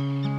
Hallo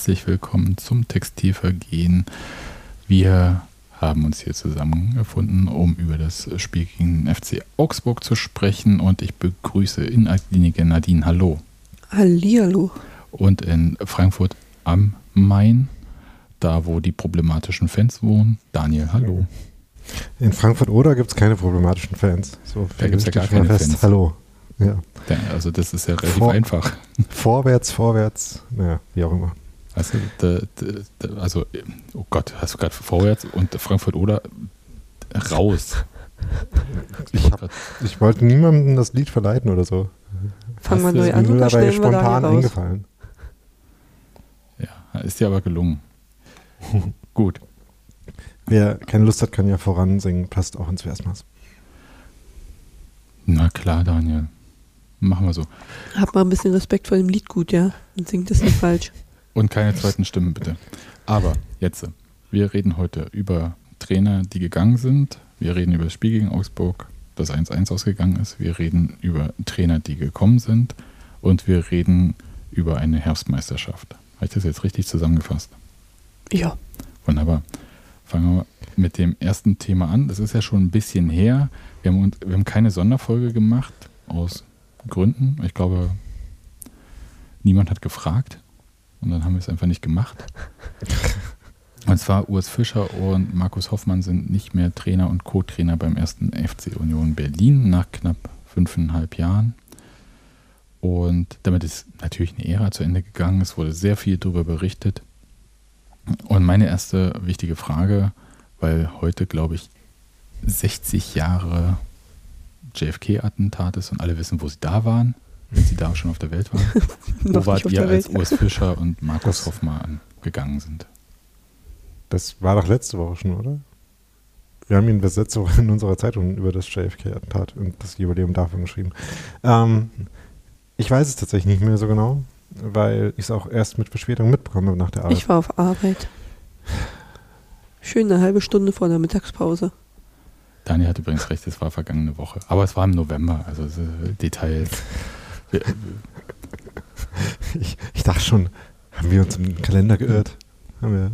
herzlich willkommen zum Textilvergehen. Wir haben uns hier zusammengefunden, um über das Spiel gegen FC Augsburg zu sprechen und ich begrüße in Altlinike Nadine. Hallo. Hallihallo. Und in Frankfurt am Main, da wo die problematischen Fans wohnen, Daniel. Hallo. In Frankfurt oder gibt es keine problematischen Fans? So, da gibt es ja gar keine fest. Fans. Hallo. Ja. Also das ist ja relativ Vor, einfach. Vorwärts, vorwärts, naja, wie auch immer. Also, de, de, de, also oh Gott, hast du gerade vorwärts und Frankfurt oder raus. Ich, hab, ich, wollte niemandem das Lied verleiten oder so. Fangen wir neu an und dabei spontan eingefallen. Ja, ist dir aber gelungen. Gut. Wer keine Lust hat, kann ja voransingen. Passt auch ins Versmaß. Na klar, Daniel. Machen wir so. Hab mal ein bisschen Respekt vor dem Liedgut, ja? Und singt es nicht falsch. Und keine zweiten Stimmen, bitte. Aber jetzt, wir reden heute über Trainer, die gegangen sind. Wir reden über das Spiel gegen Augsburg, das 1-1 ausgegangen ist. Wir reden über Trainer, die gekommen sind. Und wir reden über eine Herbstmeisterschaft. Habe ich das jetzt richtig zusammengefasst? Ja. Wunderbar. Fangen wir mit dem ersten Thema an. Das ist ja schon ein bisschen her. Wir haben, wir haben keine Sonderfolge gemacht aus Gründen. Ich glaube, niemand hat gefragt und dann haben wir es einfach nicht gemacht. Und zwar Urs Fischer und Markus Hoffmann sind nicht mehr Trainer und Co-Trainer beim ersten FC Union Berlin nach knapp fünfeinhalb Jahren. Und damit ist natürlich eine Ära zu Ende gegangen. Es wurde sehr viel darüber berichtet. Und meine erste wichtige Frage, weil heute, glaube ich, 60 Jahre JFK-Attentat ist und alle wissen, wo sie da waren, wenn sie da schon auf der Welt waren. wo wart ihr, als Urs Fischer und Markus Hoffmann gegangen sind? Das war doch letzte Woche schon, oder? Wir haben ihn letzte Woche in unserer Zeitung über das JFK-Attentat und das Jubiläum davon geschrieben. Ähm, ich weiß es tatsächlich nicht mehr so genau, weil ich es auch erst mit Verspätung mitbekomme nach der Arbeit. Ich war auf Arbeit. Schön eine halbe Stunde vor der Mittagspause. Daniel hat übrigens recht, es war vergangene Woche. Aber es war im November, also Details. Ich, ich, dachte schon, haben wir uns im Kalender geirrt? Haben wir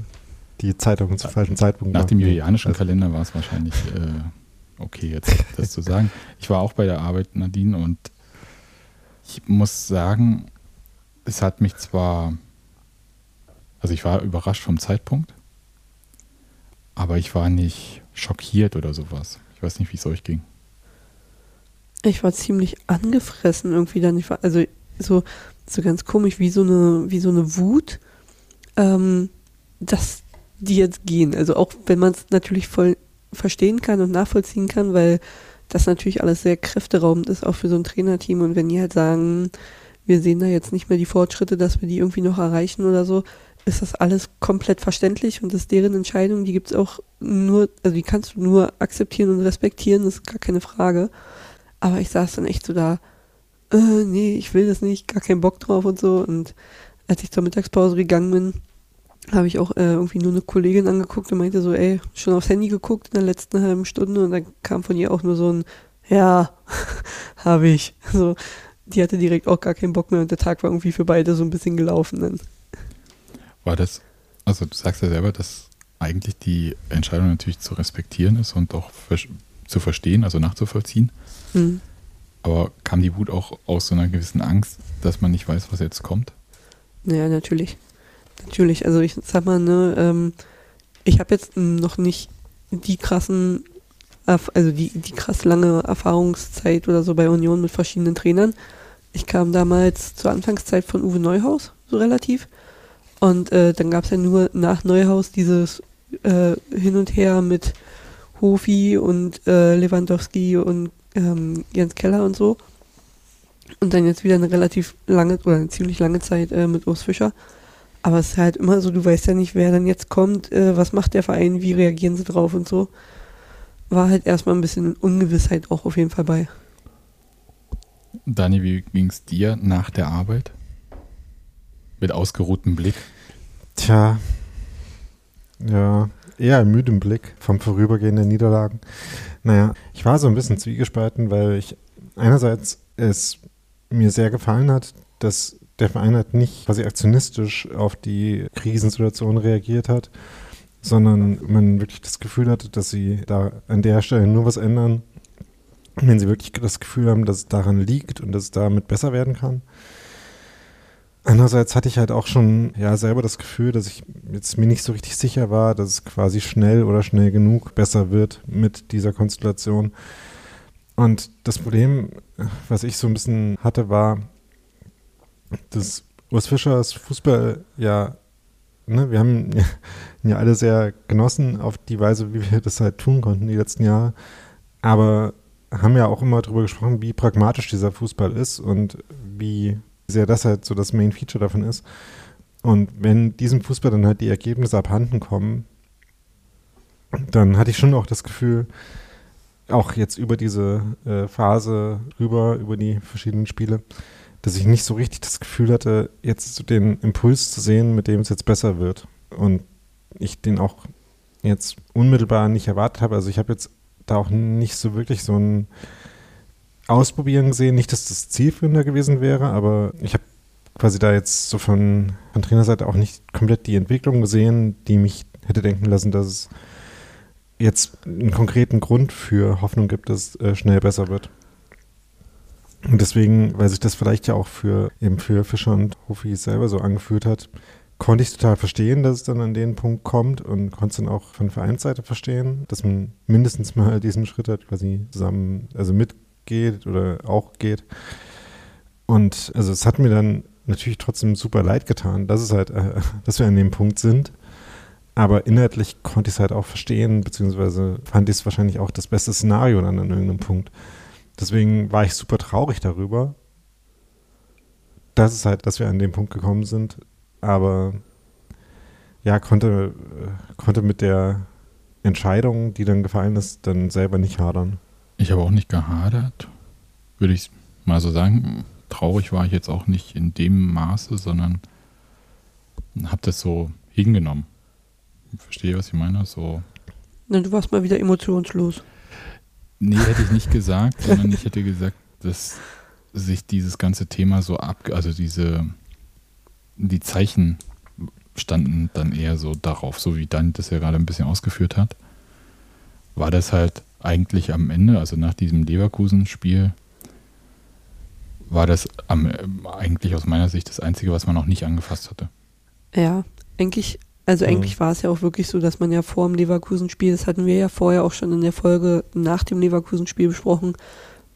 die Zeitung zum falschen Zeitpunkt Nach dem julianischen also. Kalender war es wahrscheinlich äh, okay, jetzt das zu sagen. Ich war auch bei der Arbeit, Nadine, und ich muss sagen, es hat mich zwar, also ich war überrascht vom Zeitpunkt, aber ich war nicht schockiert oder sowas. Ich weiß nicht, wie es euch ging. Ich war ziemlich angefressen irgendwie dann. Ich war, also so, so ganz komisch, wie so eine, wie so eine Wut, ähm, dass die jetzt gehen. Also auch wenn man es natürlich voll verstehen kann und nachvollziehen kann, weil das natürlich alles sehr kräfteraubend ist, auch für so ein Trainerteam. Und wenn die halt sagen, wir sehen da jetzt nicht mehr die Fortschritte, dass wir die irgendwie noch erreichen oder so, ist das alles komplett verständlich und das ist deren Entscheidung, die gibt es auch nur, also die kannst du nur akzeptieren und respektieren, das ist gar keine Frage. Aber ich saß dann echt so da, äh, nee, ich will das nicht, gar keinen Bock drauf und so. Und als ich zur Mittagspause gegangen bin, habe ich auch äh, irgendwie nur eine Kollegin angeguckt und meinte so, ey, schon aufs Handy geguckt in der letzten halben Stunde und dann kam von ihr auch nur so ein, ja, habe ich. So, die hatte direkt auch gar keinen Bock mehr und der Tag war irgendwie für beide so ein bisschen gelaufen dann. War das, also du sagst ja selber, dass eigentlich die Entscheidung natürlich zu respektieren ist und auch zu verstehen, also nachzuvollziehen. Mhm. Aber kam die Wut auch aus so einer gewissen Angst, dass man nicht weiß, was jetzt kommt? Ja, natürlich. Natürlich. Also ich sag mal, ne, ähm, ich habe jetzt noch nicht die krassen, also die, die krass lange Erfahrungszeit oder so bei Union mit verschiedenen Trainern. Ich kam damals zur Anfangszeit von Uwe Neuhaus, so relativ. Und äh, dann gab es ja nur nach Neuhaus dieses äh, Hin und Her mit Hofi und äh, Lewandowski und ähm, Jens Keller und so. Und dann jetzt wieder eine relativ lange oder eine ziemlich lange Zeit äh, mit Urs Fischer. Aber es ist halt immer so, du weißt ja nicht, wer dann jetzt kommt, äh, was macht der Verein, wie reagieren sie drauf und so. War halt erstmal ein bisschen Ungewissheit auch auf jeden Fall bei. Dani, wie ging es dir nach der Arbeit? Mit ausgeruhtem Blick? Tja, ja, eher müdem Blick vom Vorübergehen der Niederlagen. Naja, ich war so ein bisschen zwiegespalten, weil ich einerseits es mir sehr gefallen hat, dass der Verein halt nicht quasi aktionistisch auf die Krisensituation reagiert hat, sondern man wirklich das Gefühl hatte, dass sie da an der Stelle nur was ändern, wenn sie wirklich das Gefühl haben, dass es daran liegt und dass es damit besser werden kann. Andererseits hatte ich halt auch schon ja selber das Gefühl, dass ich jetzt mir nicht so richtig sicher war, dass es quasi schnell oder schnell genug besser wird mit dieser Konstellation. Und das Problem, was ich so ein bisschen hatte, war, dass Urs Fischers Fußball ja, ne, wir haben ja alle sehr genossen auf die Weise, wie wir das halt tun konnten die letzten Jahre. Aber haben ja auch immer darüber gesprochen, wie pragmatisch dieser Fußball ist und wie sehr das halt so das Main Feature davon ist. Und wenn diesem Fußball dann halt die Ergebnisse abhanden kommen, dann hatte ich schon auch das Gefühl, auch jetzt über diese äh, Phase rüber, über die verschiedenen Spiele, dass ich nicht so richtig das Gefühl hatte, jetzt den Impuls zu sehen, mit dem es jetzt besser wird. Und ich den auch jetzt unmittelbar nicht erwartet habe. Also ich habe jetzt da auch nicht so wirklich so ein Ausprobieren gesehen. Nicht, dass das zielführender gewesen wäre, aber ich habe quasi da jetzt so von, von Trainerseite auch nicht komplett die Entwicklung gesehen, die mich hätte denken lassen, dass es jetzt einen konkreten Grund für Hoffnung gibt, dass es äh, schnell besser wird. Und deswegen, weil sich das vielleicht ja auch für eben für Fischer und Hofi selber so angefühlt hat, konnte ich total verstehen, dass es dann an den Punkt kommt und konnte es dann auch von Vereinsseite verstehen, dass man mindestens mal diesen Schritt hat quasi zusammen, also mitgeht oder auch geht. Und also es hat mir dann natürlich trotzdem super leid getan, dass es halt, äh, dass wir an dem Punkt sind. Aber inhaltlich konnte ich es halt auch verstehen, beziehungsweise fand ich es wahrscheinlich auch das beste Szenario dann an irgendeinem Punkt. Deswegen war ich super traurig darüber, dass es halt, dass wir an dem Punkt gekommen sind. Aber ja, konnte, äh, konnte mit der Entscheidung, die dann gefallen ist, dann selber nicht hadern. Ich habe auch nicht gehadert, würde ich mal so sagen. Traurig war ich jetzt auch nicht in dem Maße, sondern habe das so hingenommen. Verstehe, was ich meine? So. Na, du warst mal wieder emotionslos. Nee, hätte ich nicht gesagt, sondern ich hätte gesagt, dass sich dieses ganze Thema so ab, also diese, die Zeichen standen dann eher so darauf, so wie Dan das ja gerade ein bisschen ausgeführt hat. War das halt eigentlich am Ende, also nach diesem Leverkusen-Spiel, war das am, eigentlich aus meiner Sicht das Einzige, was man noch nicht angefasst hatte. Ja, eigentlich also mhm. eigentlich war es ja auch wirklich so, dass man ja vor dem Leverkusen-Spiel, das hatten wir ja vorher auch schon in der Folge nach dem Leverkusen-Spiel besprochen,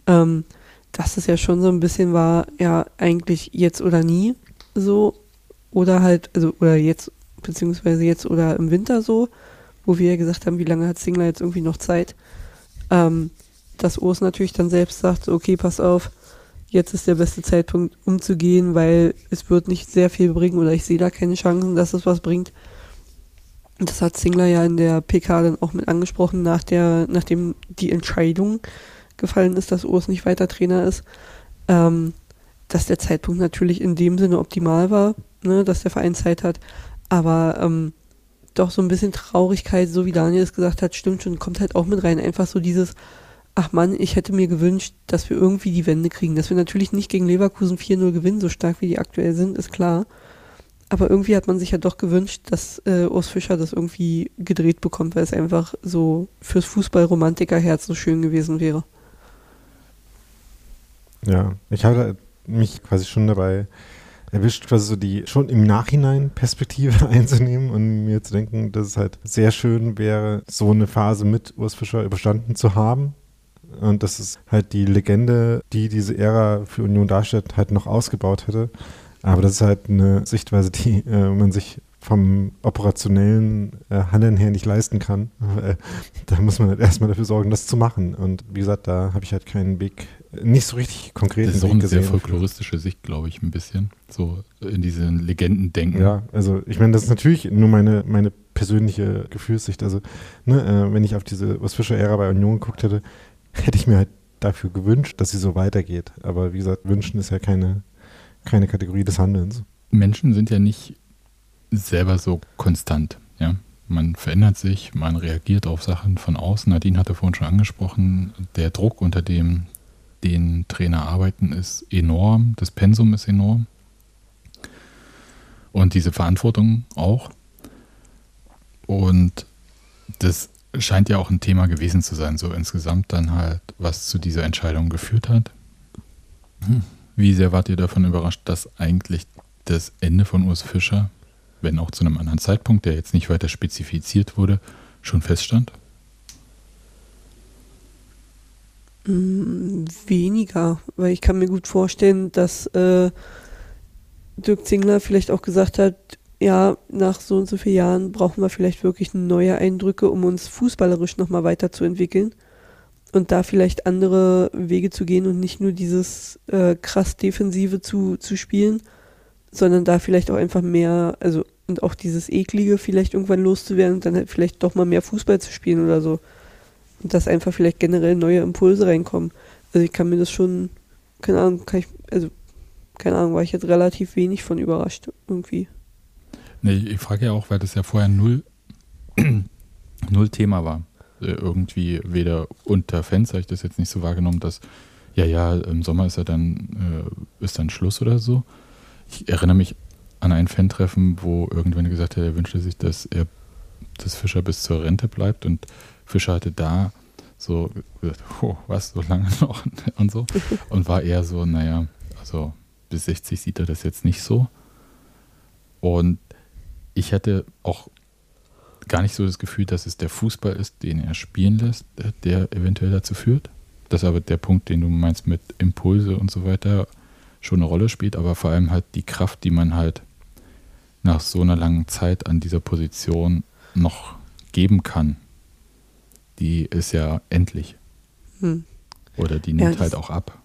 ähm, dass es ja schon so ein bisschen war, ja, eigentlich jetzt oder nie so. Oder halt, also, oder jetzt, beziehungsweise jetzt oder im Winter so, wo wir ja gesagt haben, wie lange hat Singler jetzt irgendwie noch Zeit. Ähm, dass Urs natürlich dann selbst sagt, okay, pass auf, jetzt ist der beste Zeitpunkt umzugehen, weil es wird nicht sehr viel bringen oder ich sehe da keine Chancen, dass es was bringt. Das hat Singler ja in der PK dann auch mit angesprochen, nach der, nachdem die Entscheidung gefallen ist, dass Urs nicht weiter Trainer ist, ähm, dass der Zeitpunkt natürlich in dem Sinne optimal war, ne, dass der Verein Zeit hat, aber ähm, doch so ein bisschen Traurigkeit, so wie Daniel es gesagt hat, stimmt schon, kommt halt auch mit rein. Einfach so dieses, ach Mann, ich hätte mir gewünscht, dass wir irgendwie die Wende kriegen, dass wir natürlich nicht gegen Leverkusen 4-0 gewinnen, so stark wie die aktuell sind, ist klar. Aber irgendwie hat man sich ja doch gewünscht, dass äh, Urs Fischer das irgendwie gedreht bekommt, weil es einfach so fürs Fußballromantikerherz so schön gewesen wäre. Ja, ich hatte mich quasi schon dabei erwischt, quasi so die schon im Nachhinein Perspektive einzunehmen und mir zu denken, dass es halt sehr schön wäre, so eine Phase mit Urs Fischer überstanden zu haben. Und dass es halt die Legende, die diese Ära für Union darstellt, halt noch ausgebaut hätte. Aber das ist halt eine Sichtweise, die äh, man sich vom operationellen äh, Handeln her nicht leisten kann. Da muss man halt erstmal dafür sorgen, das zu machen. Und wie gesagt, da habe ich halt keinen Weg, nicht so richtig konkret Das ist auch eine sehr folkloristische Sicht, glaube ich, ein bisschen. So in diesen Legenden denken. Ja, also ich meine, das ist natürlich nur meine, meine persönliche Gefühlssicht. Also, ne, äh, wenn ich auf diese Ostfischer-Ära bei Union geguckt hätte, hätte ich mir halt dafür gewünscht, dass sie so weitergeht. Aber wie gesagt, wünschen ist ja keine, keine Kategorie des Handelns. Menschen sind ja nicht selber so konstant. Ja? Man verändert sich, man reagiert auf Sachen von außen. Nadine hatte vorhin schon angesprochen, der Druck, unter dem den Trainer arbeiten, ist enorm. Das Pensum ist enorm. Und diese Verantwortung auch. Und das scheint ja auch ein Thema gewesen zu sein, so insgesamt dann halt, was zu dieser Entscheidung geführt hat. Hm. Wie sehr wart ihr davon überrascht, dass eigentlich das Ende von Urs Fischer wenn auch zu einem anderen Zeitpunkt, der jetzt nicht weiter spezifiziert wurde, schon feststand? Weniger, weil ich kann mir gut vorstellen, dass äh, Dirk Zingler vielleicht auch gesagt hat, ja, nach so und so vielen Jahren brauchen wir vielleicht wirklich neue Eindrücke, um uns fußballerisch nochmal weiterzuentwickeln und da vielleicht andere Wege zu gehen und nicht nur dieses äh, krass Defensive zu, zu spielen, sondern da vielleicht auch einfach mehr, also und auch dieses Eklige vielleicht irgendwann loszuwerden und dann halt vielleicht doch mal mehr Fußball zu spielen oder so. Dass einfach vielleicht generell neue Impulse reinkommen. Also ich kann mir das schon, keine Ahnung, kann ich, also keine Ahnung, war ich jetzt relativ wenig von überrascht irgendwie. Nee, ich frage ja auch, weil das ja vorher null, null Thema war. Äh, irgendwie weder unter Fans habe ich das jetzt nicht so wahrgenommen, dass ja, ja, im Sommer ist ja dann, äh, ist dann Schluss oder so ich erinnere mich an ein Fan-Treffen, wo irgendwann gesagt hat, er wünschte sich, dass er, dass Fischer bis zur Rente bleibt und Fischer hatte da so gesagt, oh, was, so lange noch und so. Und war eher so, naja, also bis 60 sieht er das jetzt nicht so. Und ich hatte auch gar nicht so das Gefühl, dass es der Fußball ist, den er spielen lässt, der eventuell dazu führt. Das ist aber der Punkt, den du meinst mit Impulse und so weiter schon eine Rolle spielt, aber vor allem halt die Kraft, die man halt nach so einer langen Zeit an dieser Position noch geben kann, die ist ja endlich. Hm. Oder die nimmt ja, halt auch ab.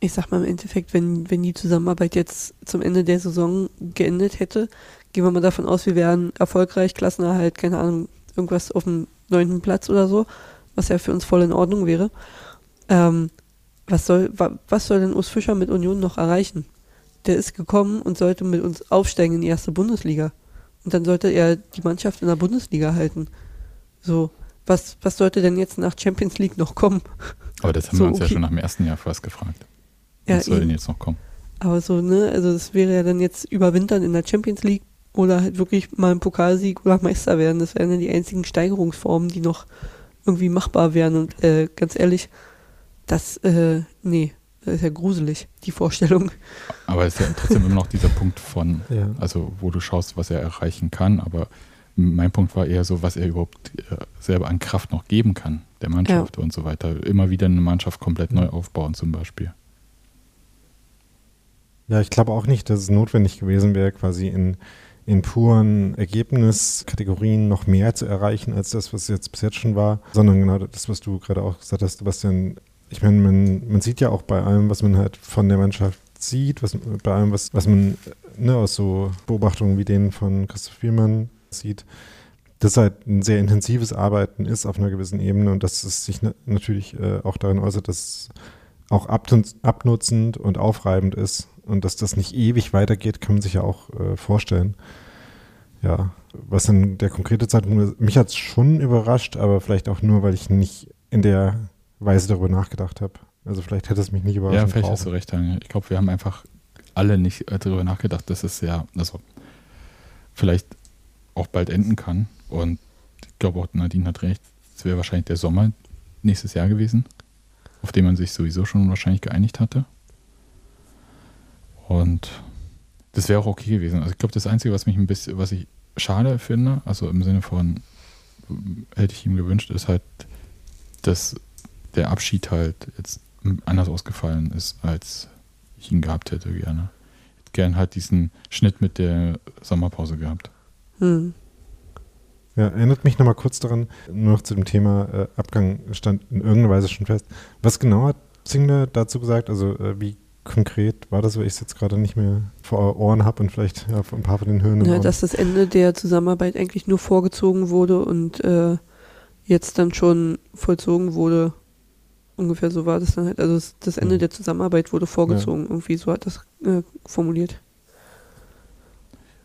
Ich sag mal im Endeffekt, wenn, wenn die Zusammenarbeit jetzt zum Ende der Saison geendet hätte, gehen wir mal davon aus, wir wären erfolgreich, Klassenerhalt, keine Ahnung, irgendwas auf dem neunten Platz oder so, was ja für uns voll in Ordnung wäre. Ähm, was soll, was soll denn Urs Fischer mit Union noch erreichen? Der ist gekommen und sollte mit uns aufsteigen in die erste Bundesliga. Und dann sollte er die Mannschaft in der Bundesliga halten. So, was, was sollte denn jetzt nach Champions League noch kommen? Aber das haben so, wir uns okay. ja schon nach dem ersten Jahr fast gefragt. Was ja, soll eben. denn jetzt noch kommen? Aber so, ne, also das wäre ja dann jetzt überwintern in der Champions League oder halt wirklich mal ein Pokalsieg oder Meister werden. Das wären ja die einzigen Steigerungsformen, die noch irgendwie machbar wären. Und äh, ganz ehrlich, das, äh, nee, das ist ja gruselig, die Vorstellung. Aber es ist ja trotzdem immer noch dieser Punkt von, ja. also wo du schaust, was er erreichen kann, aber mein Punkt war eher so, was er überhaupt äh, selber an Kraft noch geben kann, der Mannschaft ja. und so weiter. Immer wieder eine Mannschaft komplett neu aufbauen zum Beispiel. Ja, ich glaube auch nicht, dass es notwendig gewesen wäre, quasi in, in puren Ergebniskategorien noch mehr zu erreichen, als das, was jetzt bis jetzt schon war, sondern genau das, was du gerade auch gesagt hast, Sebastian, ich meine, man, man sieht ja auch bei allem, was man halt von der Mannschaft sieht, was, bei allem, was, was man ne, aus so Beobachtungen wie denen von Christoph Spielmann sieht, dass halt ein sehr intensives Arbeiten ist auf einer gewissen Ebene und dass es sich na natürlich äh, auch darin äußert, dass es auch abnutzend und aufreibend ist und dass das nicht ewig weitergeht, kann man sich ja auch äh, vorstellen. Ja, was dann der konkrete Zeitpunkt, mich hat es schon überrascht, aber vielleicht auch nur, weil ich nicht in der Weise darüber nachgedacht habe. Also vielleicht hätte es mich nicht überrascht. Ja, vielleicht brauchen. hast du recht, Daniel. Ich glaube, wir haben einfach alle nicht äh, darüber nachgedacht, dass es ja, also vielleicht auch bald enden kann. Und ich glaube auch Nadine hat recht, es wäre wahrscheinlich der Sommer nächstes Jahr gewesen, auf den man sich sowieso schon wahrscheinlich geeinigt hatte. Und das wäre auch okay gewesen. Also ich glaube, das Einzige, was mich ein bisschen, was ich schade finde, also im Sinne von hätte ich ihm gewünscht, ist halt, dass der Abschied halt jetzt anders ausgefallen ist, als ich ihn gehabt hätte gerne. gern halt diesen Schnitt mit der Sommerpause gehabt. Hm. Ja, erinnert mich nochmal kurz daran, nur noch zu dem Thema äh, Abgang stand in irgendeiner Weise schon fest. Was genau hat Zingler dazu gesagt? Also äh, wie konkret war das, weil ich es jetzt gerade nicht mehr vor Ohren habe und vielleicht ja, ein paar von den Hören. Ja, dass das Ende der Zusammenarbeit eigentlich nur vorgezogen wurde und äh, jetzt dann schon vollzogen wurde. Ungefähr so war das dann halt. Also das, Ende Mhm. der Zusammenarbeit wurde vorgezogen. Irgendwie so hat das äh, formuliert.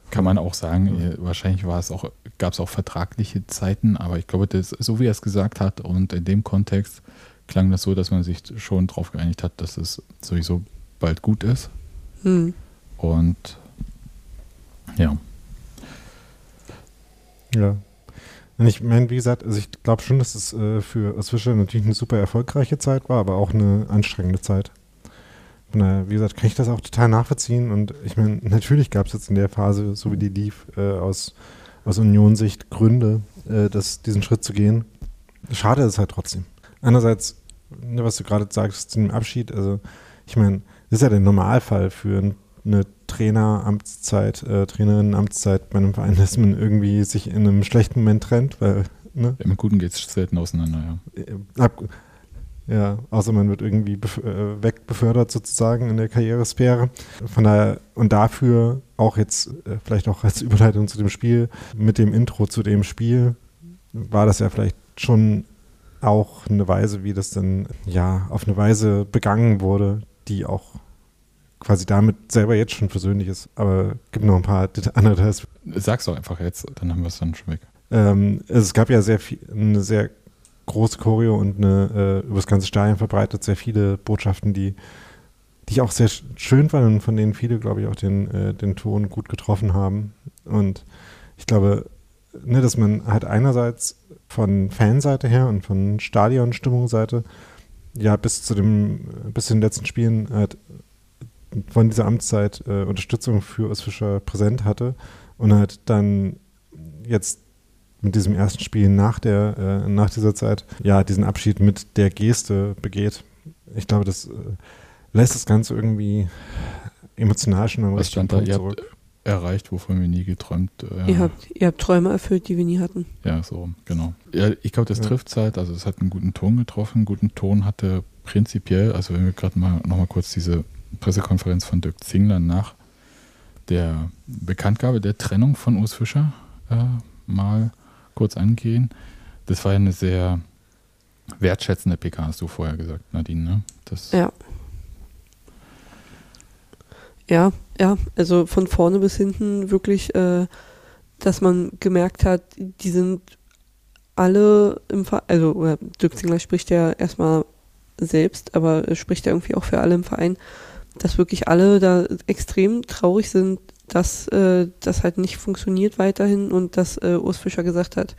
Kann man auch sagen, äh, wahrscheinlich war es auch, gab es auch vertragliche Zeiten, aber ich glaube, das, so wie er es gesagt hat und in dem Kontext klang das so, dass man sich schon darauf geeinigt hat, dass es sowieso bald gut ist. Hm. Und ja, Ja. Ich meine, wie gesagt, also ich glaube schon, dass es äh, für Swisher natürlich eine super erfolgreiche Zeit war, aber auch eine anstrengende Zeit. Wie gesagt, kann ich das auch total nachvollziehen. Und ich meine, natürlich gab es jetzt in der Phase, so wie die lief, äh, aus, aus Union-Sicht Gründe, äh, das, diesen Schritt zu gehen. Schade ist es halt trotzdem. Andererseits, ne, was du gerade sagst zu dem Abschied, also ich meine, das ist ja der Normalfall für ein eine Traineramtszeit, äh, Trainerinnenamtszeit bei einem Verein, dass man irgendwie sich in einem schlechten Moment trennt, weil, ne, im Guten geht es selten auseinander, ja. äh, ab, ja, außer man wird irgendwie äh, wegbefördert sozusagen in der Karrieresphäre. Von daher, und dafür auch jetzt, äh, vielleicht auch als Überleitung zu dem Spiel, mit dem Intro zu dem Spiel, war das ja vielleicht schon auch eine Weise, wie das dann, ja, auf eine Weise begangen wurde, die auch quasi damit selber jetzt schon versöhnlich ist. Aber gibt noch ein paar andere Details. Sag's doch einfach jetzt, dann haben wir es dann schon weg. Ähm, es gab ja sehr viel, eine sehr große Choreo und eine äh, über das ganze Stadion verbreitet sehr viele Botschaften, die, die ich auch sehr sch- schön fand und von denen viele, glaube ich, auch den, äh, den Ton gut getroffen haben. Und ich glaube, ne, dass man halt einerseits von Fanseite her und von Stadionstimmungsseite ja bis zu dem, bis zu den letzten Spielen halt von dieser Amtszeit äh, Unterstützung für Urs Fischer präsent hatte und halt dann jetzt mit diesem ersten Spiel nach der äh, nach dieser Zeit ja diesen Abschied mit der Geste begeht. Ich glaube, das äh, lässt das Ganze irgendwie emotional schon am Was richtigen stand da? Punkt habt zurück. erreicht, wovon wir nie geträumt. Äh, Ihr, habt, ihr habt Träume erfüllt, die wir nie hatten. Ja, so, genau. Ja, ich glaube, das Ja. trifft halt. Also, es hat einen guten Ton getroffen. Einen guten Ton hatte prinzipiell, also, wenn wir gerade mal nochmal kurz diese Pressekonferenz von Dirk Zingler nach der Bekanntgabe der Trennung von Urs Fischer äh, mal kurz angehen. Das war ja eine sehr wertschätzende PK, hast du vorher gesagt, Nadine, ne? Das, Ja. Ja, ja, also von vorne bis hinten wirklich, äh, dass man gemerkt hat, die sind alle im Verein, also Dirk Zingler spricht ja erstmal selbst, aber er spricht ja irgendwie auch für alle im Verein, dass wirklich alle da extrem traurig sind, dass äh, das halt nicht funktioniert weiterhin und dass äh, Urs Fischer gesagt hat,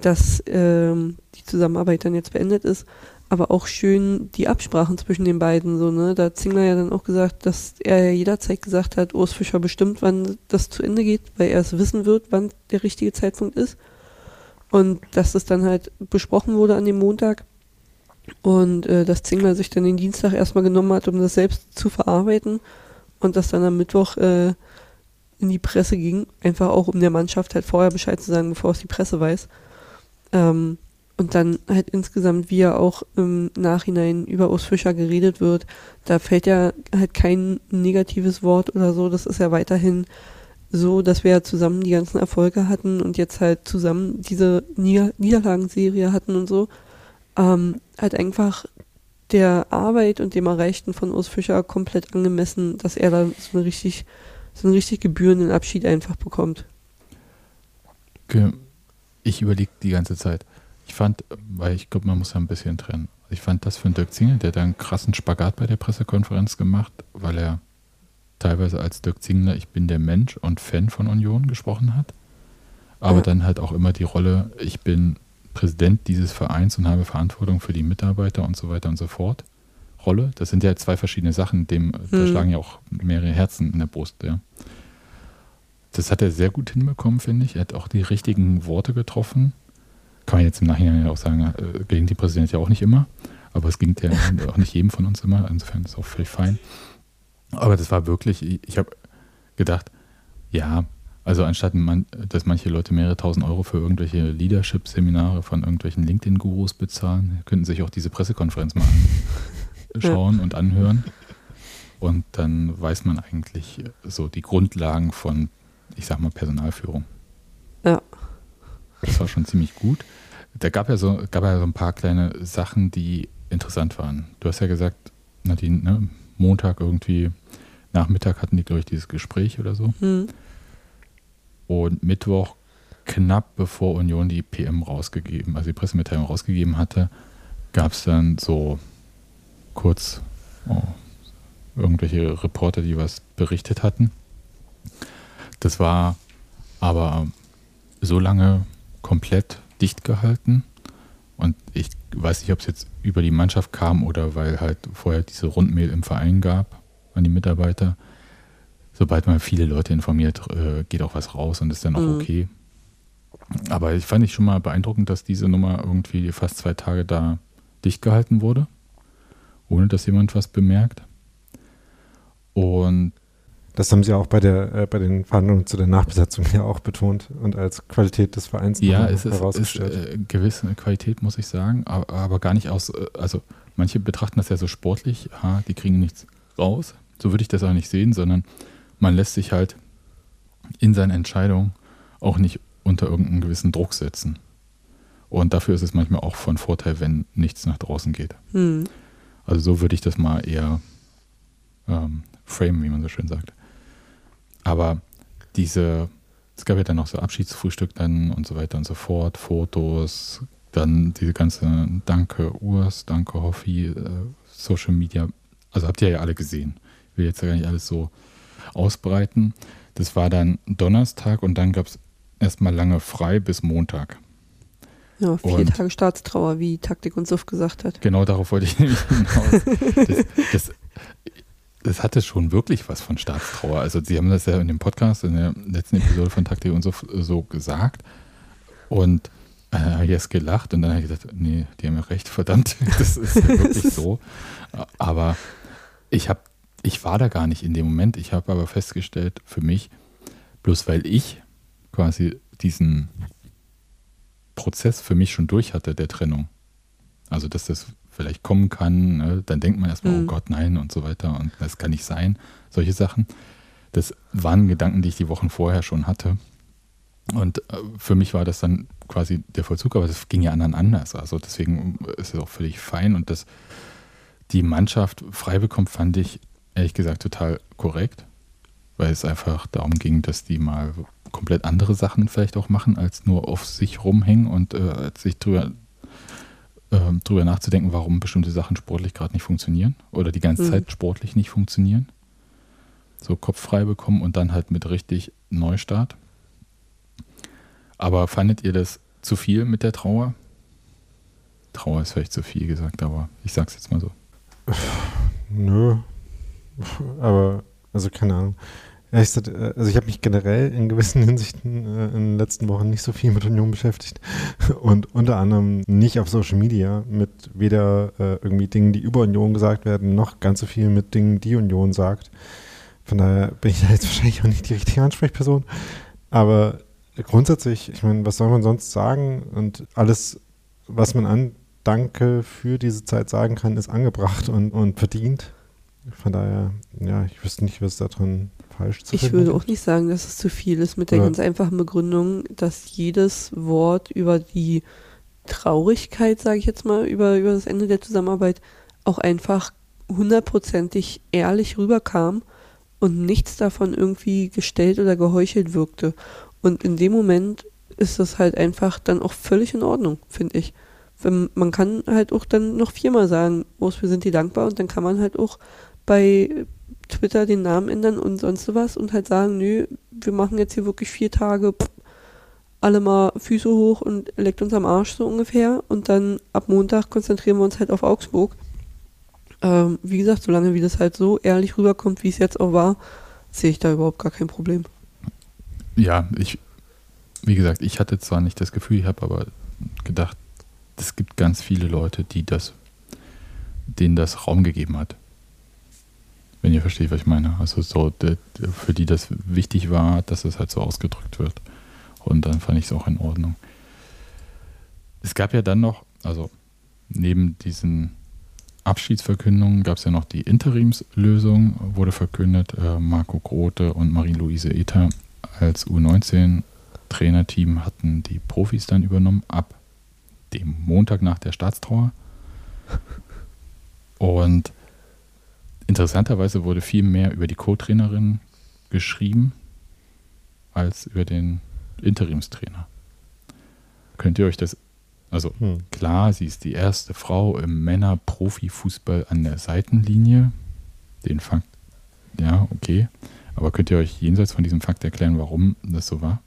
dass ähm, die Zusammenarbeit dann jetzt beendet ist, aber auch schön die Absprachen zwischen den beiden so, ne? Da hat Zingler ja dann auch gesagt, dass er ja jederzeit gesagt hat, Urs Fischer bestimmt, wann das zu Ende geht, weil er es wissen wird, wann der richtige Zeitpunkt ist. Und dass es dann halt besprochen wurde an dem Montag und äh, dass Zingler sich dann den Dienstag erstmal genommen hat, um das selbst zu verarbeiten und das dann am Mittwoch äh, in die Presse ging, einfach auch um der Mannschaft halt vorher Bescheid zu sagen, bevor es die Presse weiß. Ähm, und dann halt insgesamt, wie ja auch im Nachhinein über Urs Fischer geredet wird, da fällt ja halt kein negatives Wort oder so. Das ist ja weiterhin so, dass wir ja zusammen die ganzen Erfolge hatten und jetzt halt zusammen diese Nieder Niederlagenserie hatten und so. Ähm, halt einfach der Arbeit und dem Erreichten von Urs Fischer komplett angemessen, dass er da so eine richtig, so einen richtig gebührenden Abschied einfach bekommt. Ich überlege die ganze Zeit. Ich fand, weil ich glaube, man muss ja ein bisschen trennen. Ich fand das von Dirk Zingler, der hat einen krassen Spagat bei der Pressekonferenz gemacht, weil er teilweise als Dirk Zingler, ich bin der Mensch und Fan von Union gesprochen hat. Aber Ja. dann halt auch immer die Rolle, ich bin Präsident dieses Vereins und habe Verantwortung für die Mitarbeiter und so weiter und so fort. Rolle, das sind ja zwei verschiedene Sachen, dem, da Hm. schlagen ja auch mehrere Herzen in der Brust, ja. Das hat er sehr gut hinbekommen, finde ich. Er hat auch die richtigen Worte getroffen. Kann man jetzt im Nachhinein ja auch sagen, äh, gelingt die Präsident ja auch nicht immer. Aber es gelingt ja auch nicht jedem von uns immer. Insofern ist es auch völlig fein. Aber das war wirklich, ich habe gedacht, ja, also anstatt, man, dass manche Leute mehrere tausend Euro für irgendwelche Leadership-Seminare von irgendwelchen LinkedIn-Gurus bezahlen, könnten sich auch diese Pressekonferenz mal anschauen ja. und anhören. Und dann weiß man eigentlich so die Grundlagen von, ich sag mal, Personalführung. Ja. Das war schon ziemlich gut. Da gab ja so, gab ja so ein paar kleine Sachen, die interessant waren. Du hast ja gesagt, Nadine, ne, Montag irgendwie, Nachmittag hatten die, glaube ich, dieses Gespräch oder so. Hm. Und Mittwoch, knapp bevor Union die PM rausgegeben, also die Pressemitteilung rausgegeben hatte, gab es dann so kurz oh, irgendwelche Reporter, die was berichtet hatten. Das war aber so lange komplett dicht gehalten. Und ich weiß nicht, ob es jetzt über die Mannschaft kam oder weil halt vorher diese Rundmail im Verein gab an die Mitarbeiter. Sobald man viele Leute informiert, äh, geht auch was raus und ist dann auch mhm. okay. Aber ich fand ich schon mal beeindruckend, dass diese Nummer irgendwie fast zwei Tage da dicht gehalten wurde, ohne dass jemand was bemerkt. Und das haben sie auch bei, der, äh, bei den Verhandlungen zu der Nachbesetzung ja auch betont und als Qualität des Vereins ja, es ist, herausgestellt. Ja, äh, gewisse Qualität, muss ich sagen, aber, aber, gar nicht aus, äh, also manche betrachten das ja so sportlich, ha, die kriegen nichts raus. So würde ich das auch nicht sehen, sondern man lässt sich halt in seinen Entscheidungen auch nicht unter irgendeinen gewissen Druck setzen. Und dafür ist es manchmal auch von Vorteil, wenn nichts nach draußen geht. Hm. Also so würde ich das mal eher ähm, frame, wie man so schön sagt. Aber diese, es gab ja dann noch so Abschiedsfrühstück dann und so weiter und so fort, Fotos, dann diese ganze Danke Urs, Danke Hoffi, äh, Social Media, also habt ihr ja alle gesehen. Ich will jetzt ja gar nicht alles so ausbreiten. Das war dann Donnerstag und dann gab es erstmal lange frei bis Montag. Ja, vier und Tage Staatstrauer, wie Taktik und Suff gesagt hat. Genau darauf wollte ich nämlich hinaus. Das, das, es hatte schon wirklich was von Staatstrauer. Also sie haben das ja in dem Podcast, in der letzten Episode von Taktik und so, so gesagt. Und äh, habe ich erst gelacht und dann habe ich gesagt, nee, die haben ja recht, verdammt, das ist ja wirklich so. Aber ich habe, ich war da gar nicht in dem Moment. Ich habe aber festgestellt, für mich, bloß weil ich quasi diesen Prozess für mich schon durch hatte, der Trennung. Also, dass das vielleicht kommen kann. Ne? Dann denkt man erstmal, oh mhm. oh Gott, nein und so weiter und das kann nicht sein. Solche Sachen. Das waren Gedanken, die ich die Wochen vorher schon hatte. Und äh, für mich war das dann quasi der Vollzug, aber das ging ja anderen anders. Also deswegen ist es auch völlig fein. Und dass die Mannschaft frei bekommt, fand ich ehrlich gesagt total korrekt, weil es einfach darum ging, dass die mal komplett andere Sachen vielleicht auch machen, als nur auf sich rumhängen und äh, sich drüber ähm, drüber nachzudenken, warum bestimmte Sachen sportlich gerade nicht funktionieren oder die ganze mhm. Zeit sportlich nicht funktionieren. So Kopf frei bekommen und dann halt mit richtig Neustart. Aber fandet ihr das zu viel mit der Trauer? Trauer ist vielleicht zu viel gesagt, aber ich sag's jetzt mal so. Nö. Aber, also keine Ahnung. Ehrlich gesagt, äh, also ich habe mich generell in gewissen Hinsichten äh, in den letzten Wochen nicht so viel mit Union beschäftigt und unter anderem nicht auf Social Media mit weder äh, irgendwie Dingen, die über Union gesagt werden, noch ganz so viel mit Dingen, die Union sagt. Von daher bin ich da jetzt wahrscheinlich auch nicht die richtige Ansprechperson. Aber grundsätzlich, ich meine, was soll man sonst sagen? Und alles, was man an Danke für diese Zeit sagen kann, ist angebracht und, und verdient. Von daher, ja, ich wüsste nicht, was da drin falsch zu Ich würde auch nicht sagen, dass es zu viel ist mit der ja. ganz einfachen Begründung, dass jedes Wort über die Traurigkeit, sage ich jetzt mal, über, über das Ende der Zusammenarbeit auch einfach hundertprozentig ehrlich rüberkam und nichts davon irgendwie gestellt oder geheuchelt wirkte. Und in dem Moment ist das halt einfach dann auch völlig in Ordnung, finde ich. Wenn, man kann halt auch dann noch viermal sagen, Urs, wir sind dir dankbar und dann kann man halt auch bei, Twitter den Namen ändern und sonst was und halt sagen, nö, wir machen jetzt hier wirklich vier Tage pff, alle mal Füße hoch und leckt uns am Arsch so ungefähr und dann ab Montag konzentrieren wir uns halt auf Augsburg. Ähm, wie gesagt, solange wie das halt so ehrlich rüberkommt, wie es jetzt auch war, sehe ich da überhaupt gar kein Problem. Ja, ich, wie gesagt, ich hatte zwar nicht das Gefühl, ich habe aber gedacht, es gibt ganz viele Leute, die das, denen das Raum gegeben hat Wenn ihr versteht, was ich meine. Also so, für die das wichtig war, dass es halt so ausgedrückt wird. Und dann fand ich es auch in Ordnung. Es gab ja dann noch, also neben diesen Abschiedsverkündungen gab es ja noch die Interimslösung, wurde verkündet. Äh, Marco Grote und Marie-Louise Ether als U19-Trainerteam hatten die Profis dann übernommen ab dem Montag nach der Staatstrauer. Und interessanterweise wurde viel mehr über die Co-Trainerin geschrieben als über den Interimstrainer. Könnt ihr euch das, also hm. klar, sie ist die erste Frau im Männer-Profi-Fußball an der Seitenlinie. Den Fakt, ja, okay. Aber könnt ihr euch jenseits von diesem Fakt erklären, warum das so war?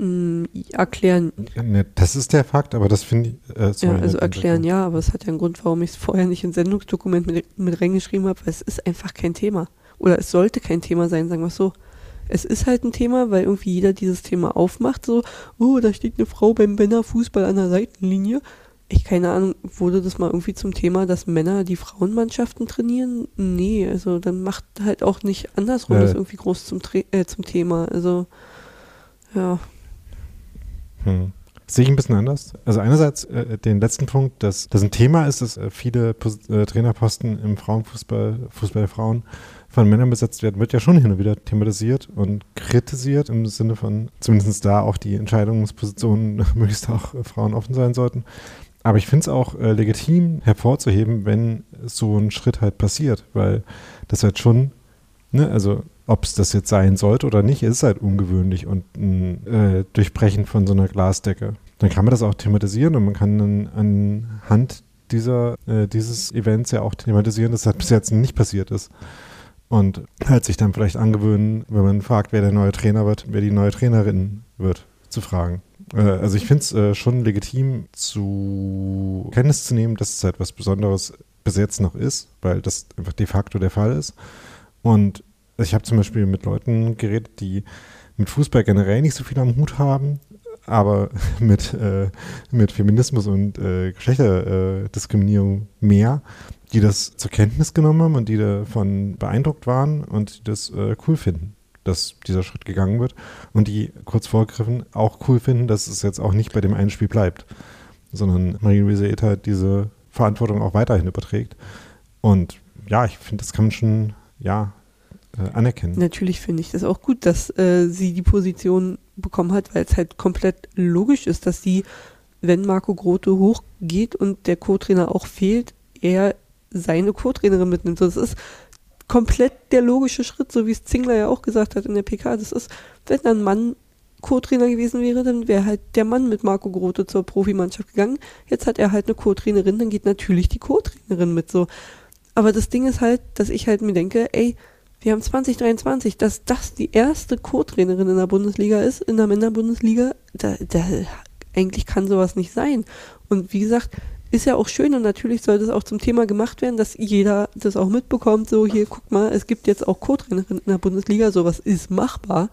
Mm, erklären. Ne, das ist der Fakt, aber das finde ich. Äh, sorry, ja, also erklären ja, aber es hat ja einen Grund, warum ich es vorher nicht ins Sendungsdokument mit, mit reingeschrieben habe, weil es ist einfach kein Thema. Oder es sollte kein Thema sein, sagen wir es so. Es ist halt ein Thema, weil irgendwie jeder dieses Thema aufmacht, so, oh, da steht eine Frau beim Männer Fußball an der Seitenlinie. Ich keine Ahnung, wurde das mal irgendwie zum Thema, dass Männer die Frauenmannschaften trainieren? Nee, also dann macht halt auch nicht andersrum ja. das irgendwie groß zum, äh, zum Thema. Also, ja. Hm. Sehe ich ein bisschen anders. Also einerseits äh, den letzten Punkt, dass das ein Thema ist, dass äh, viele Pos äh, Trainerposten im Frauenfußball, Fußball der Frauen von Männern besetzt werden, wird ja schon hin und wieder thematisiert und kritisiert im Sinne von zumindest da auch die Entscheidungspositionen möglichst auch äh, Frauen offen sein sollten. Aber ich finde es auch äh, legitim hervorzuheben, wenn so ein Schritt halt passiert, weil das halt schon, ne, also ob es das jetzt sein sollte oder nicht, ist halt ungewöhnlich und ein äh, Durchbrechen von so einer Glasdecke. Dann kann man das auch thematisieren und man kann dann anhand dieser, äh, dieses Events ja auch thematisieren, dass das bis jetzt nicht passiert ist. Und halt sich dann vielleicht angewöhnen, wenn man fragt, wer der neue Trainer wird, wer die neue Trainerin wird, zu fragen. Äh, also ich finde es äh, schon legitim zu Kenntnis zu nehmen, dass es halt was Besonderes bis jetzt noch ist, weil das einfach de facto der Fall ist. Und ich habe zum Beispiel mit Leuten geredet, die mit Fußball generell nicht so viel am Hut haben, aber mit, äh, mit Feminismus und äh, Geschlechterdiskriminierung mehr, die das zur Kenntnis genommen haben und die davon beeindruckt waren und die das äh, cool finden, dass dieser Schritt gegangen wird und die kurz vorgriffen auch cool finden, dass es jetzt auch nicht bei dem einen Spiel bleibt, sondern Marie-Louise Ether diese Verantwortung auch weiterhin überträgt. Und ja, ich finde, das kann man schon, ja, äh, anerkennen. Natürlich finde ich das auch gut, dass äh, sie die Position bekommen hat, weil es halt komplett logisch ist, dass sie, wenn Marco Grote hochgeht und der Co-Trainer auch fehlt, er seine Co-Trainerin mitnimmt. Das ist komplett der logische Schritt, so wie es Zingler ja auch gesagt hat in der PK. Das ist, wenn ein Mann Co-Trainer gewesen wäre, dann wäre halt der Mann mit Marco Grote zur Profimannschaft gegangen. Jetzt hat er halt eine Co-Trainerin, dann geht natürlich die Co-Trainerin mit so. Aber das Ding ist halt, dass ich halt mir denke, ey, wir haben 2023, dass das die erste Co-Trainerin in der Bundesliga ist, in der Männerbundesliga, da, da, eigentlich kann sowas nicht sein. Und wie gesagt, ist ja auch schön und natürlich sollte es auch zum Thema gemacht werden, dass jeder das auch mitbekommt, so hier, guck mal, es gibt jetzt auch Co-Trainerinnen in der Bundesliga, sowas ist machbar.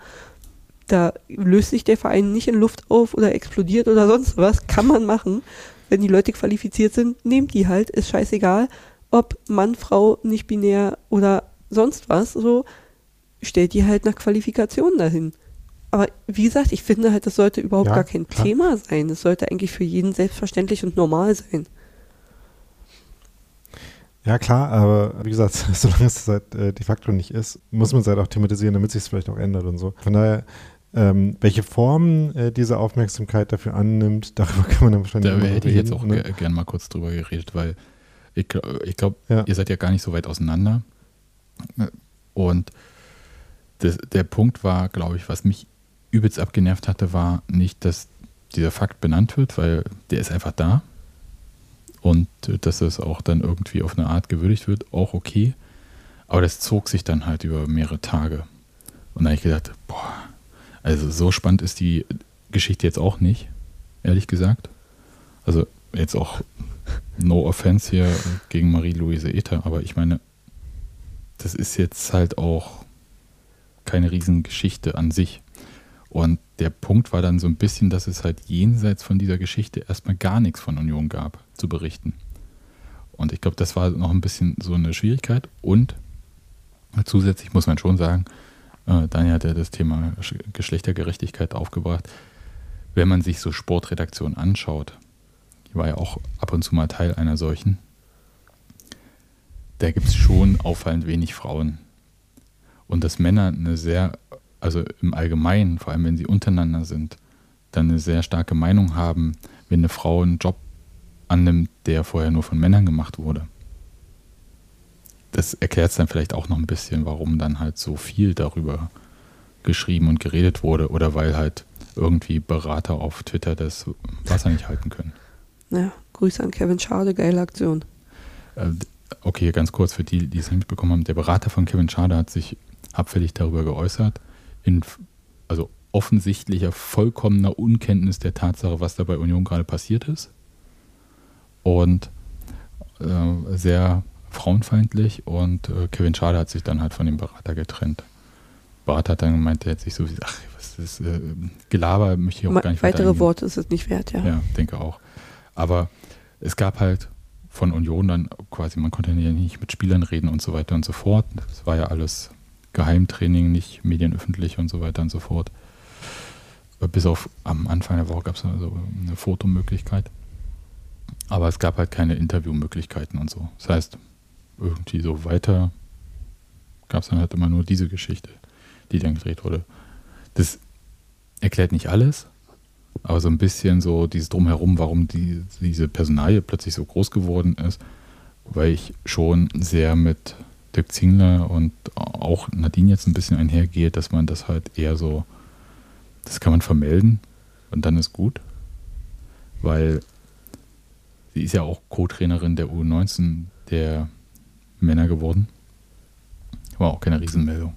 Da löst sich der Verein nicht in Luft auf oder explodiert oder sonst was, kann man machen. Wenn die Leute qualifiziert sind, nehmt die halt, ist scheißegal, ob Mann, Frau, nicht binär oder sonst was, so stellt die halt nach Qualifikation dahin. Aber wie gesagt, ich finde halt, das sollte überhaupt ja, gar kein klar. Thema sein. Das sollte eigentlich für jeden selbstverständlich und normal sein. Ja, klar, aber wie gesagt, solange es halt äh, de facto nicht ist, muss man es halt auch thematisieren, damit sich es vielleicht auch ändert und so. Von daher, ähm, welche Formen äh, diese Aufmerksamkeit dafür annimmt, darüber kann man dann wahrscheinlich Da hätte ich jetzt auch ne? gerne mal kurz drüber geredet, weil ich, ich glaube, ja. ihr seid ja gar nicht so weit auseinander. Und das, der Punkt war, glaube ich, was mich übelst abgenervt hatte, war nicht, dass dieser Fakt benannt wird, weil der ist einfach da. Und dass es auch dann irgendwie auf eine Art gewürdigt wird, auch okay. Aber das zog sich dann halt über mehrere Tage. Und da habe ich gedacht, boah, also so spannend ist die Geschichte jetzt auch nicht, ehrlich gesagt. Also jetzt auch no offense hier gegen Marie-Louise Ether, aber ich meine, das ist jetzt halt auch keine Riesengeschichte an sich. Und der Punkt war dann so ein bisschen, dass es halt jenseits von dieser Geschichte erstmal gar nichts von Union gab zu berichten. Und ich glaube, das war noch ein bisschen so eine Schwierigkeit. Und Zusätzlich muss man schon sagen, äh, Daniel hat ja das Thema Geschlechtergerechtigkeit aufgebracht. Wenn man sich so Sportredaktionen anschaut, ich war ja auch ab und zu mal Teil einer solchen, da gibt es schon auffallend wenig Frauen. Und dass Männer eine sehr, also im Allgemeinen, vor allem wenn sie untereinander sind, dann eine sehr starke Meinung haben, wenn eine Frau einen Job annimmt, der vorher nur von Männern gemacht wurde. Das erklärt es dann vielleicht auch noch ein bisschen, warum dann halt so viel darüber geschrieben und geredet wurde oder weil halt irgendwie Berater auf Twitter das Wasser nicht halten können. Ja, Grüße an Kevin Schade, geile Aktion. Okay, ganz kurz für die, die es nicht mitbekommen haben. Der Berater von Kevin Schade hat sich abfällig darüber geäußert, in also offensichtlicher, vollkommener Unkenntnis der Tatsache, was da bei Union gerade passiert ist. Und äh, sehr frauenfeindlich und äh, Kevin Schade hat sich dann halt von dem Berater getrennt. Berater hat dann gemeint, er hat sich so, ach, was ist äh, Gelaber, möchte ich auch gar nicht Weitere Worte ist es nicht wert, ja. Ja, denke auch. Aber es gab halt von Union dann quasi, man konnte ja nicht mit Spielern reden und so weiter und so fort. Das war ja alles Geheimtraining, nicht medienöffentlich und so weiter und so fort. Bis auf am Anfang der Woche gab es also eine Fotomöglichkeit. Aber es gab halt keine Interviewmöglichkeiten und so. Das heißt, irgendwie so weiter gab es dann halt immer nur diese Geschichte, die dann gedreht wurde. Das erklärt nicht alles, aber so ein bisschen so dieses Drumherum, warum die, diese Personalie plötzlich so groß geworden ist, weil ich schon sehr mit Dirk Zingler und auch Nadine jetzt ein bisschen einhergehe, dass man das halt eher so, das kann man vermelden und dann ist gut, weil sie ist ja auch Co-Trainerin der U19 der Männer geworden. War auch keine Riesenmeldung.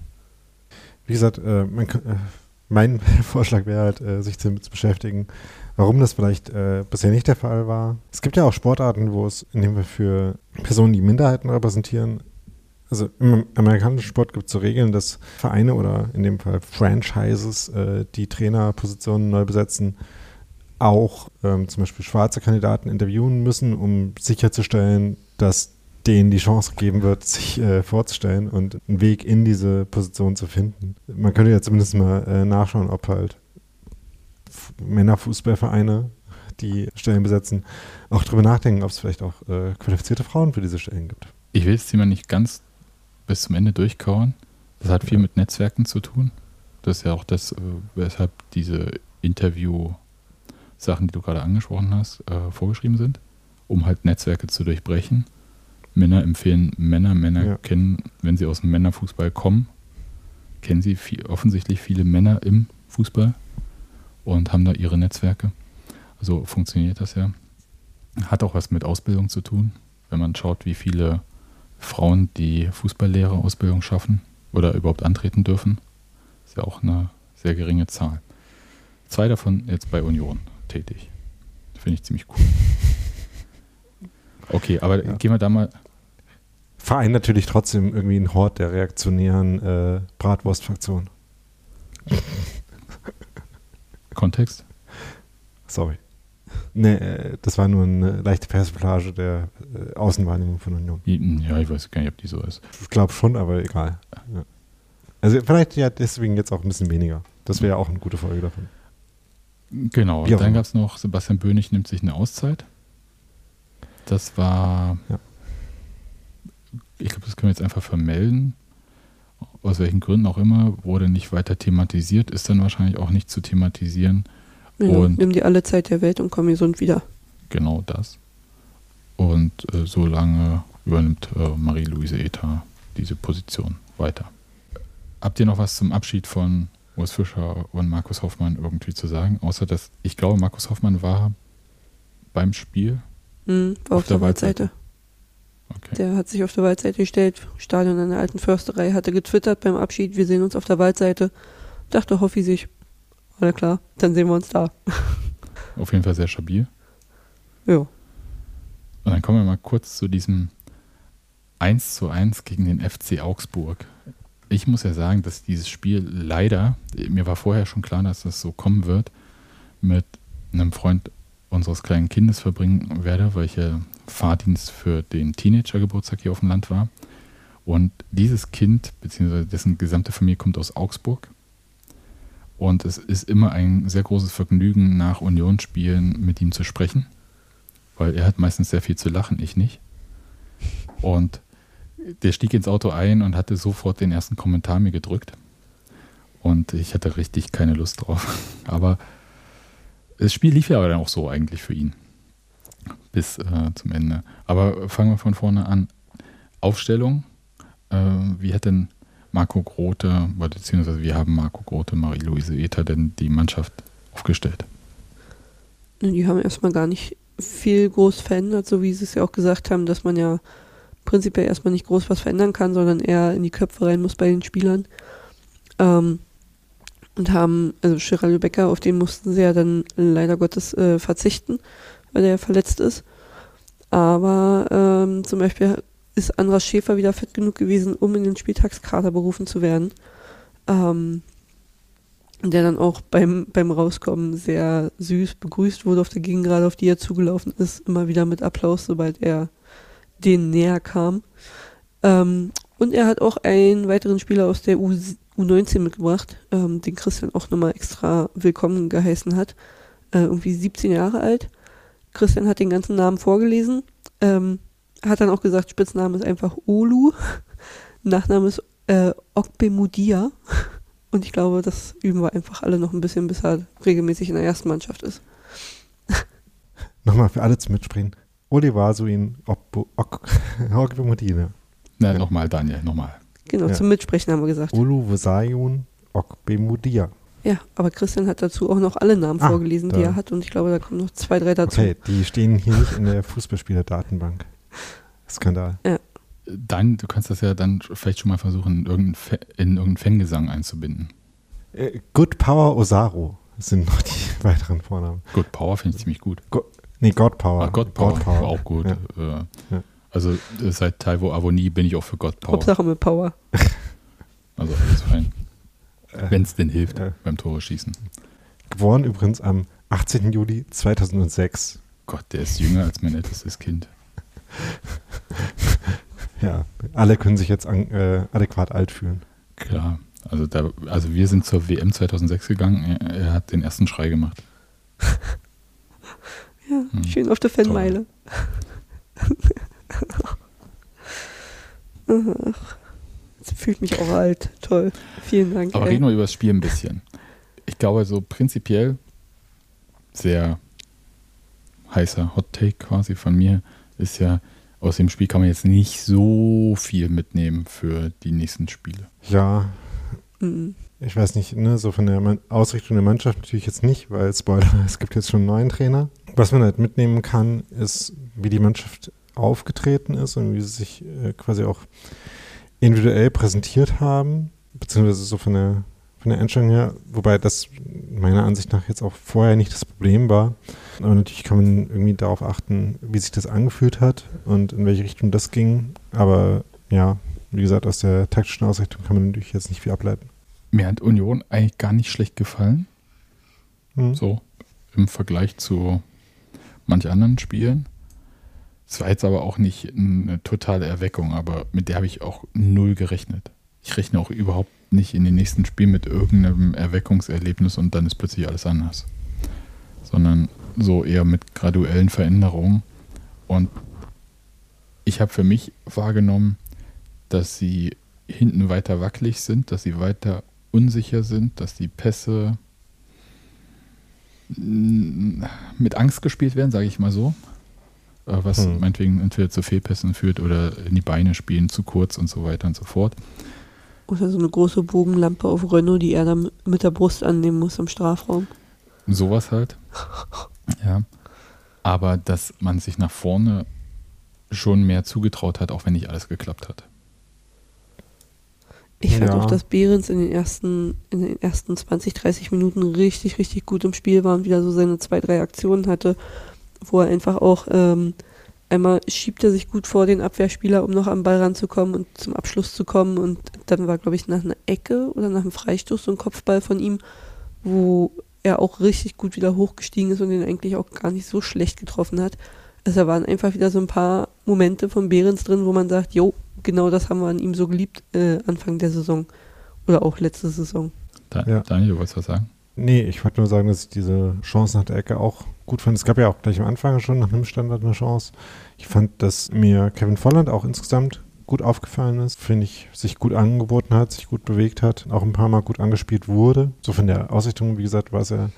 Wie gesagt, äh, man kann, äh, mein Vorschlag wäre halt, äh, sich damit zu beschäftigen, warum das vielleicht äh, bisher nicht der Fall war. Es gibt ja auch Sportarten, wo es in dem Fall für Personen, die Minderheiten repräsentieren, also im amerikanischen Sport gibt es so Regeln, dass Vereine oder in dem Fall Franchises, äh, die Trainerpositionen neu besetzen, auch ähm, zum Beispiel schwarze Kandidaten interviewen müssen, um sicherzustellen, dass denen die Chance gegeben wird, sich äh, vorzustellen und einen Weg in diese Position zu finden. Man könnte ja zumindest mal äh, nachschauen, ob halt Männerfußballvereine, die Stellen besetzen, auch darüber nachdenken, ob es vielleicht auch äh, qualifizierte Frauen für diese Stellen gibt. Ich will das Thema nicht ganz bis zum Ende durchkauen. Das hat viel mit Netzwerken zu tun. Das ist ja auch das, äh, weshalb diese Interview-Sachen, die du gerade angesprochen hast, äh, vorgeschrieben sind, um halt Netzwerke zu durchbrechen. Männer empfehlen Männer, Männer ja. kennen, wenn sie aus dem Männerfußball kommen, kennen sie viel, offensichtlich viele Männer im Fußball und haben da ihre Netzwerke. Also funktioniert das ja. Hat auch was mit Ausbildung zu tun, wenn man schaut, wie viele Frauen die Fußballlehrerausbildung schaffen oder überhaupt antreten dürfen. Ist ja auch eine sehr geringe Zahl. Zwei davon jetzt bei Union tätig. Finde ich ziemlich cool. Okay, aber ja. gehen wir da mal. Verein natürlich trotzdem irgendwie ein Hort der reaktionären äh, Bratwurstfraktion. Kontext? Sorry. Nee, äh, das war nur eine leichte Persiflage der äh, Außenwahrnehmung von Union. Ja, ich weiß gar nicht, ob die so ist. Ich glaube schon, aber egal. Ja. Also vielleicht ja deswegen jetzt auch ein bisschen weniger. Das wäre ja auch eine gute Folge davon. Genau, dann gab es noch Sebastian Bönig nimmt sich eine Auszeit. Das war, ja. ich glaube, das können wir jetzt einfach vermelden. Aus welchen Gründen auch immer, wurde nicht weiter thematisiert, ist dann wahrscheinlich auch nicht zu thematisieren. Genau, und nimm dir alle Zeit der Welt und komm gesund wieder. Genau das. Und äh, so lange übernimmt äh, Marie-Louise Eta diese Position weiter. Habt ihr noch was zum Abschied von Urs Fischer und Markus Hoffmann irgendwie zu sagen? Außer dass ich glaube, Markus Hoffmann war beim Spiel. Mhm, auf, auf der, der Waldseite. Okay. Der hat sich auf der Waldseite gestellt, Stadion an der alten Försterei, hatte getwittert beim Abschied, wir sehen uns auf der Waldseite. Dachte Hoffi sich, na klar, dann sehen wir uns da. Auf jeden Fall sehr stabil. Ja. Und dann kommen wir mal kurz zu diesem 1 zu 1 gegen den FC Augsburg. Ich muss ja sagen, dass dieses Spiel leider, mir war vorher schon klar, dass das so kommen wird, mit einem Freund unseres kleinen Kindes verbringen werde, weil ich Fahrdienst für den Teenager-Geburtstag hier auf dem Land war. Und dieses Kind, beziehungsweise dessen gesamte Familie kommt aus Augsburg. Und es ist immer ein sehr großes Vergnügen, nach Unionsspielen mit ihm zu sprechen. Weil er hat meistens sehr viel zu lachen, ich nicht. Und der stieg ins Auto ein und hatte sofort den ersten Kommentar mir gedrückt. Und ich hatte richtig keine Lust drauf. Aber das Spiel lief ja aber dann auch so eigentlich für ihn. Bis äh, zum Ende. Aber fangen wir von vorne an. Aufstellung. Äh, wie hat denn Marco Grote, beziehungsweise wie haben Marco Grote, Marie-Louise Ether denn die Mannschaft aufgestellt? Die haben erstmal gar nicht viel groß verändert, so wie sie es ja auch gesagt haben, dass man ja prinzipiell erstmal nicht groß was verändern kann, sondern eher in die Köpfe rein muss bei den Spielern. Ähm, und haben, also Geraldo Becker, auf den mussten sie ja dann leider Gottes äh, verzichten, weil er verletzt ist. Aber ähm, zum Beispiel ist Andras Schäfer wieder fit genug gewesen, um in den Spieltagskader berufen zu werden. Ähm, der dann auch beim, beim Rauskommen sehr süß begrüßt wurde auf der Gegend, gerade auf die er zugelaufen ist, immer wieder mit Applaus, sobald er denen näher kam. Ähm, und er hat auch einen weiteren Spieler aus der U U19 mitgebracht, ähm, den Christian auch nochmal extra willkommen geheißen hat. Äh, irgendwie 17 Jahre alt. Christian hat den ganzen Namen vorgelesen. Ähm, hat dann auch gesagt, Spitzname ist einfach Olu. Nachname ist äh, Okbemudia. Und ich glaube, das üben wir einfach alle noch ein bisschen, bis er regelmäßig in der ersten Mannschaft ist. Nochmal für alle zum Mitsprechen. Olivasuin Okbemudina. Na, nochmal, Daniel, nochmal. Genau, Ja. zum Mitsprechen haben wir gesagt. Oluvasayun Okbemudia. Ja, aber Christian hat dazu auch noch alle Namen Ah, vorgelesen, die da. er hat. Und ich glaube, da kommen noch zwei, drei dazu. Okay, die stehen hier nicht in der Fußballspieler-Datenbank. Skandal. Dann, du kannst das ja dann vielleicht schon mal versuchen, in irgendeinen, Fa in irgendeinen Fangesang einzubinden. Äh, Good Power Osaru sind noch die weiteren Vornamen. Good Power finde ich ziemlich gut. Nee, God Power. Ah, God Power, auch gut. Ja. Äh, Ja. Also äh, seit Taiwo Avoni bin ich auch für God Power. Hauptsache mit Power. Also alles fein. Äh, Wenn es denn hilft äh. beim Tore schießen. Geboren übrigens am 18. Juli 2006. Gott, der ist jünger als mein ältestes Kind. Ja, alle können sich jetzt an, äh, adäquat alt fühlen. Klar. Also, da, also wir sind zur WM 2006 gegangen. Er, er hat den ersten Schrei gemacht. Ja, Hm. schön auf der Fanmeile. Das fühlt mich auch alt. Toll. Vielen Dank. Aber ey. reden wir über das Spiel ein bisschen. Ich glaube, so prinzipiell sehr heißer Hot Take quasi von mir ist ja, aus dem Spiel kann man jetzt nicht so viel mitnehmen für die nächsten Spiele. Ja, Mhm. ich weiß nicht, ne, so von der Ausrichtung der Mannschaft natürlich jetzt nicht, weil Spoiler, es gibt jetzt schon einen neuen Trainer. Was man halt mitnehmen kann, ist, wie die Mannschaft aufgetreten ist und wie sie sich äh, quasi auch individuell präsentiert haben, beziehungsweise so von der, von der Einstellung her, wobei das meiner Ansicht nach jetzt auch vorher nicht das Problem war. Aber natürlich kann man irgendwie darauf achten, wie sich das angefühlt hat und in welche Richtung das ging. Aber ja, wie gesagt, aus der taktischen Ausrichtung kann man natürlich jetzt nicht viel ableiten. Mir hat Union eigentlich gar nicht schlecht gefallen, Hm. so im Vergleich zu manch anderen Spielen. Es war jetzt aber auch nicht eine totale Erweckung, aber mit der habe ich auch null gerechnet. Ich rechne auch überhaupt nicht in den nächsten Spielen mit irgendeinem Erweckungserlebnis und dann ist plötzlich alles anders. Sondern so eher mit graduellen Veränderungen. Und ich habe für mich wahrgenommen, dass sie hinten weiter wackelig sind, dass sie weiter unsicher sind, dass die Pässe mit Angst gespielt werden, sage ich mal so. Äh, Was Hm. meinetwegen entweder zu Fehlpässen führt oder in die Beine spielen, zu kurz und so weiter und so fort. Oder so eine große Bogenlampe auf Renault, die er dann mit der Brust annehmen muss im Strafraum. Sowas halt. Ja. Aber dass man sich nach vorne schon mehr zugetraut hat, auch wenn nicht alles geklappt hat. Ich fand Ja. auch, dass Behrens in den ersten, in den ersten 20, 30 Minuten richtig, richtig gut im Spiel war und wieder so seine zwei, drei Aktionen hatte, wo er einfach auch ähm, einmal schiebt er sich gut vor den Abwehrspieler, um noch am Ball ranzukommen und zum Abschluss zu kommen. Und dann war, glaube ich, nach einer Ecke oder nach einem Freistoß so ein Kopfball von ihm, wo er auch richtig gut wieder hochgestiegen ist und den eigentlich auch gar nicht so schlecht getroffen hat. Also da waren einfach wieder so ein paar Momente von Behrens drin, wo man sagt, jo, genau das haben wir an ihm so geliebt, äh, Anfang der Saison. Oder auch letzte Saison. Da, Ja. Daniel, du wolltest was sagen? Nee, ich wollte nur sagen, dass ich diese Chance nach der Ecke auch gut fand. Es gab ja auch gleich am Anfang schon nach einem Standard eine Chance. Ich fand, dass mir Kevin Volland auch insgesamt gut aufgefallen ist. Finde ich, sich gut angeboten hat, sich gut bewegt hat, auch ein paar Mal gut angespielt wurde. So von der Ausrichtung, wie gesagt, war es ja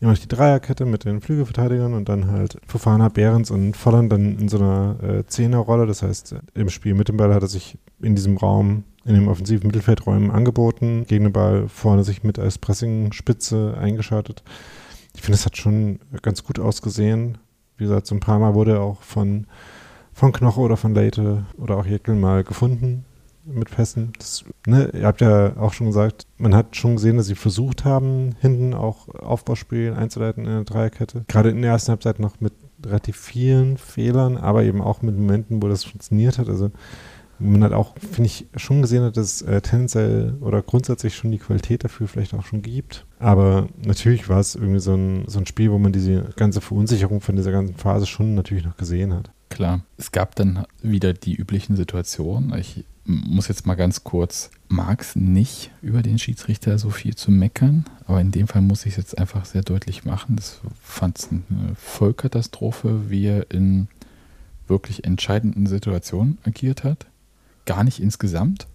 immer die Dreierkette mit den Flügelverteidigern und dann halt Fofana, Behrens und Volland dann in so einer äh, Zehnerrolle. Das heißt, im Spiel mit dem Ball hat er sich in diesem Raum, in den offensiven Mittelfeldräumen angeboten, gegen den Ball vorne sich mit als Pressing-Spitze eingeschaltet. Ich finde, es hat schon ganz gut ausgesehen. Wie gesagt, so ein paar Mal wurde er auch von, von Knoche oder von Leite oder auch Jekyll mal gefunden mit Pässen. Das, ne, ihr habt ja auch schon gesagt, man hat schon gesehen, dass sie versucht haben, hinten auch Aufbauspiel einzuleiten in der Dreierkette. Gerade in der ersten Halbzeit noch mit relativ vielen Fehlern, aber eben auch mit Momenten, wo das funktioniert hat. Also man hat auch, finde ich, schon gesehen dass es äh, tendenziell oder grundsätzlich schon die Qualität dafür vielleicht auch schon gibt. Aber natürlich war es irgendwie so ein, so ein Spiel, wo man diese ganze Verunsicherung von dieser ganzen Phase schon natürlich noch gesehen hat. Klar, es gab dann wieder die üblichen Situationen. Ich muss jetzt mal ganz kurz, mag es nicht über den Schiedsrichter so viel zu meckern, aber in dem Fall muss ich es jetzt einfach sehr deutlich machen. Das fand es eine Vollkatastrophe, wie er in wirklich entscheidenden Situationen agiert hat. Gar nicht insgesamt,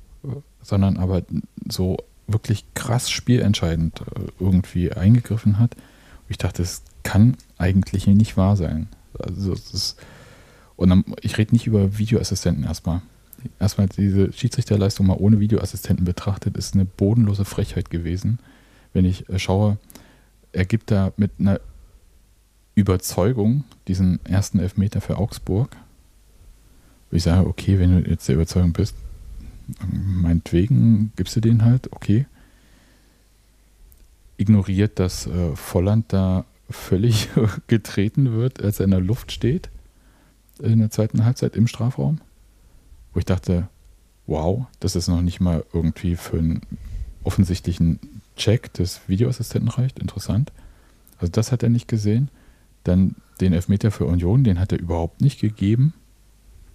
sondern aber so wirklich krass spielentscheidend äh, irgendwie eingegriffen hat. Und ich dachte, das kann eigentlich nicht wahr sein. Also es ist, und dann, ich rede nicht über Videoassistenten erstmal. Erstmal diese Schiedsrichterleistung mal ohne Videoassistenten betrachtet, ist eine bodenlose Frechheit gewesen. Wenn ich äh, schaue, er gibt da mit einer Überzeugung diesen ersten Elfmeter für Augsburg. Wo ich sage, okay, wenn du jetzt der Überzeugung bist, meinetwegen gibst du den halt, okay. Ignoriert, dass äh, Volland da völlig getreten wird, als er in der Luft steht, in der zweiten Halbzeit im Strafraum. Wo ich dachte, wow, das ist noch nicht mal irgendwie für einen offensichtlichen Check des Videoassistenten reicht. Interessant. Also das hat er nicht gesehen. Dann den Elfmeter für Union, den hat er überhaupt nicht gegeben,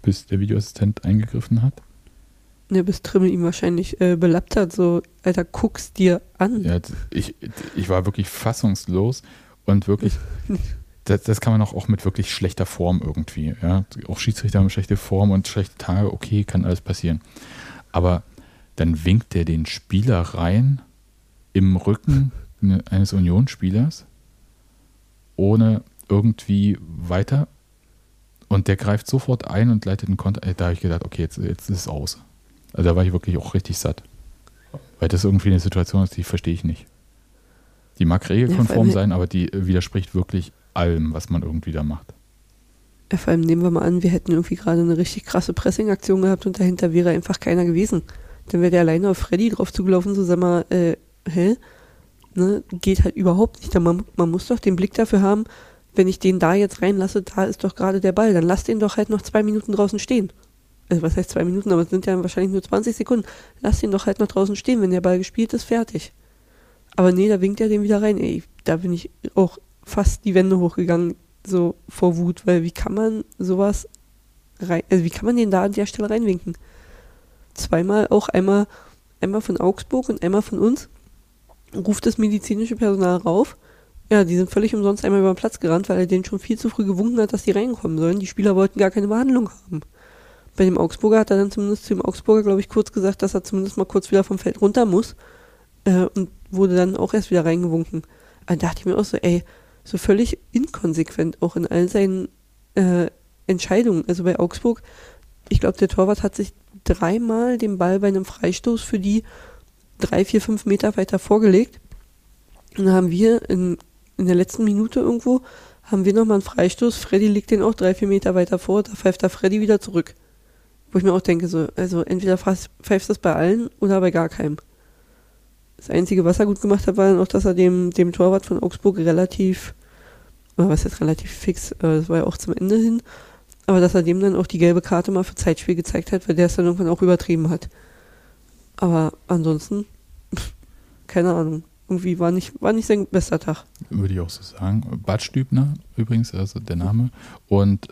bis der Videoassistent eingegriffen hat. Ne, bis Trimmel ihn wahrscheinlich äh, belappt hat, so, Alter, guck's dir an. Ja, ich, ich war wirklich fassungslos und wirklich, das, das kann man auch, auch mit wirklich schlechter Form irgendwie. Ja? Auch Schiedsrichter haben schlechte Form und schlechte Tage, okay, kann alles passieren. Aber dann winkt er den Spieler rein im Rücken eines Unionsspielers, ohne irgendwie weiter. Und der greift sofort ein und leitet den Konter. Da habe ich gedacht, okay, jetzt, jetzt ist es aus. Also da war ich wirklich auch richtig satt. Weil das irgendwie eine Situation ist, die verstehe ich nicht. Die mag regelkonform Ja, sein, aber die äh, widerspricht wirklich allem, was man irgendwie da macht. Ja, vor allem nehmen wir mal an, wir hätten irgendwie gerade eine richtig krasse Pressing-Aktion gehabt und dahinter wäre einfach keiner gewesen. Dann wäre der alleine auf Freddy drauf zugelaufen, so sag mal, äh, hä? Ne? Geht halt überhaupt nicht. Man, man muss doch den Blick dafür haben, wenn ich den da jetzt reinlasse, da ist doch gerade der Ball, dann lass den doch halt noch zwei Minuten draußen stehen. Also was heißt zwei Minuten, aber es sind ja wahrscheinlich nur 20 Sekunden. Lass den doch halt noch draußen stehen, wenn der Ball gespielt ist, fertig. Aber nee, da winkt er den wieder rein. Ey, da bin ich auch fast die Wände hochgegangen, so vor Wut, weil wie kann man sowas rein, also wie kann man den da an der Stelle reinwinken? Zweimal auch einmal, einmal von Augsburg und einmal von uns, ruft das medizinische Personal rauf. Ja, die sind völlig umsonst einmal über den Platz gerannt, weil er denen schon viel zu früh gewunken hat, dass die reinkommen sollen. Die Spieler wollten gar keine Behandlung haben. Bei dem Augsburger hat er dann zumindest zu dem Augsburger, glaube ich, kurz gesagt, dass er zumindest mal kurz wieder vom Feld runter muss. Äh, und wurde dann auch erst wieder reingewunken. Da dachte ich mir auch so, ey, so völlig inkonsequent auch in all seinen äh, Entscheidungen. Also bei Augsburg, ich glaube, der Torwart hat sich dreimal den Ball bei einem Freistoß für die drei, vier, fünf Meter weiter vorgelegt. Und dann haben wir in, in der letzten Minute irgendwo, haben wir nochmal einen Freistoß. Freddy legt den auch drei, vier Meter weiter vor, da pfeift da Freddy wieder zurück. Wo ich mir auch denke, so, also entweder pfeifst das bei allen oder bei gar keinem. Das Einzige, was er gut gemacht hat, war dann auch, dass er dem, dem Torwart von Augsburg relativ, oder was jetzt relativ fix, äh, das war ja auch zum Ende hin, aber dass er dem dann auch die gelbe Karte mal für Zeitspiel gezeigt hat, weil der es dann irgendwann auch übertrieben hat. Aber ansonsten, keine Ahnung. Irgendwie war nicht, war nicht sein bester Tag. Würde ich auch so sagen. Bad Stübner übrigens, also der Name. Und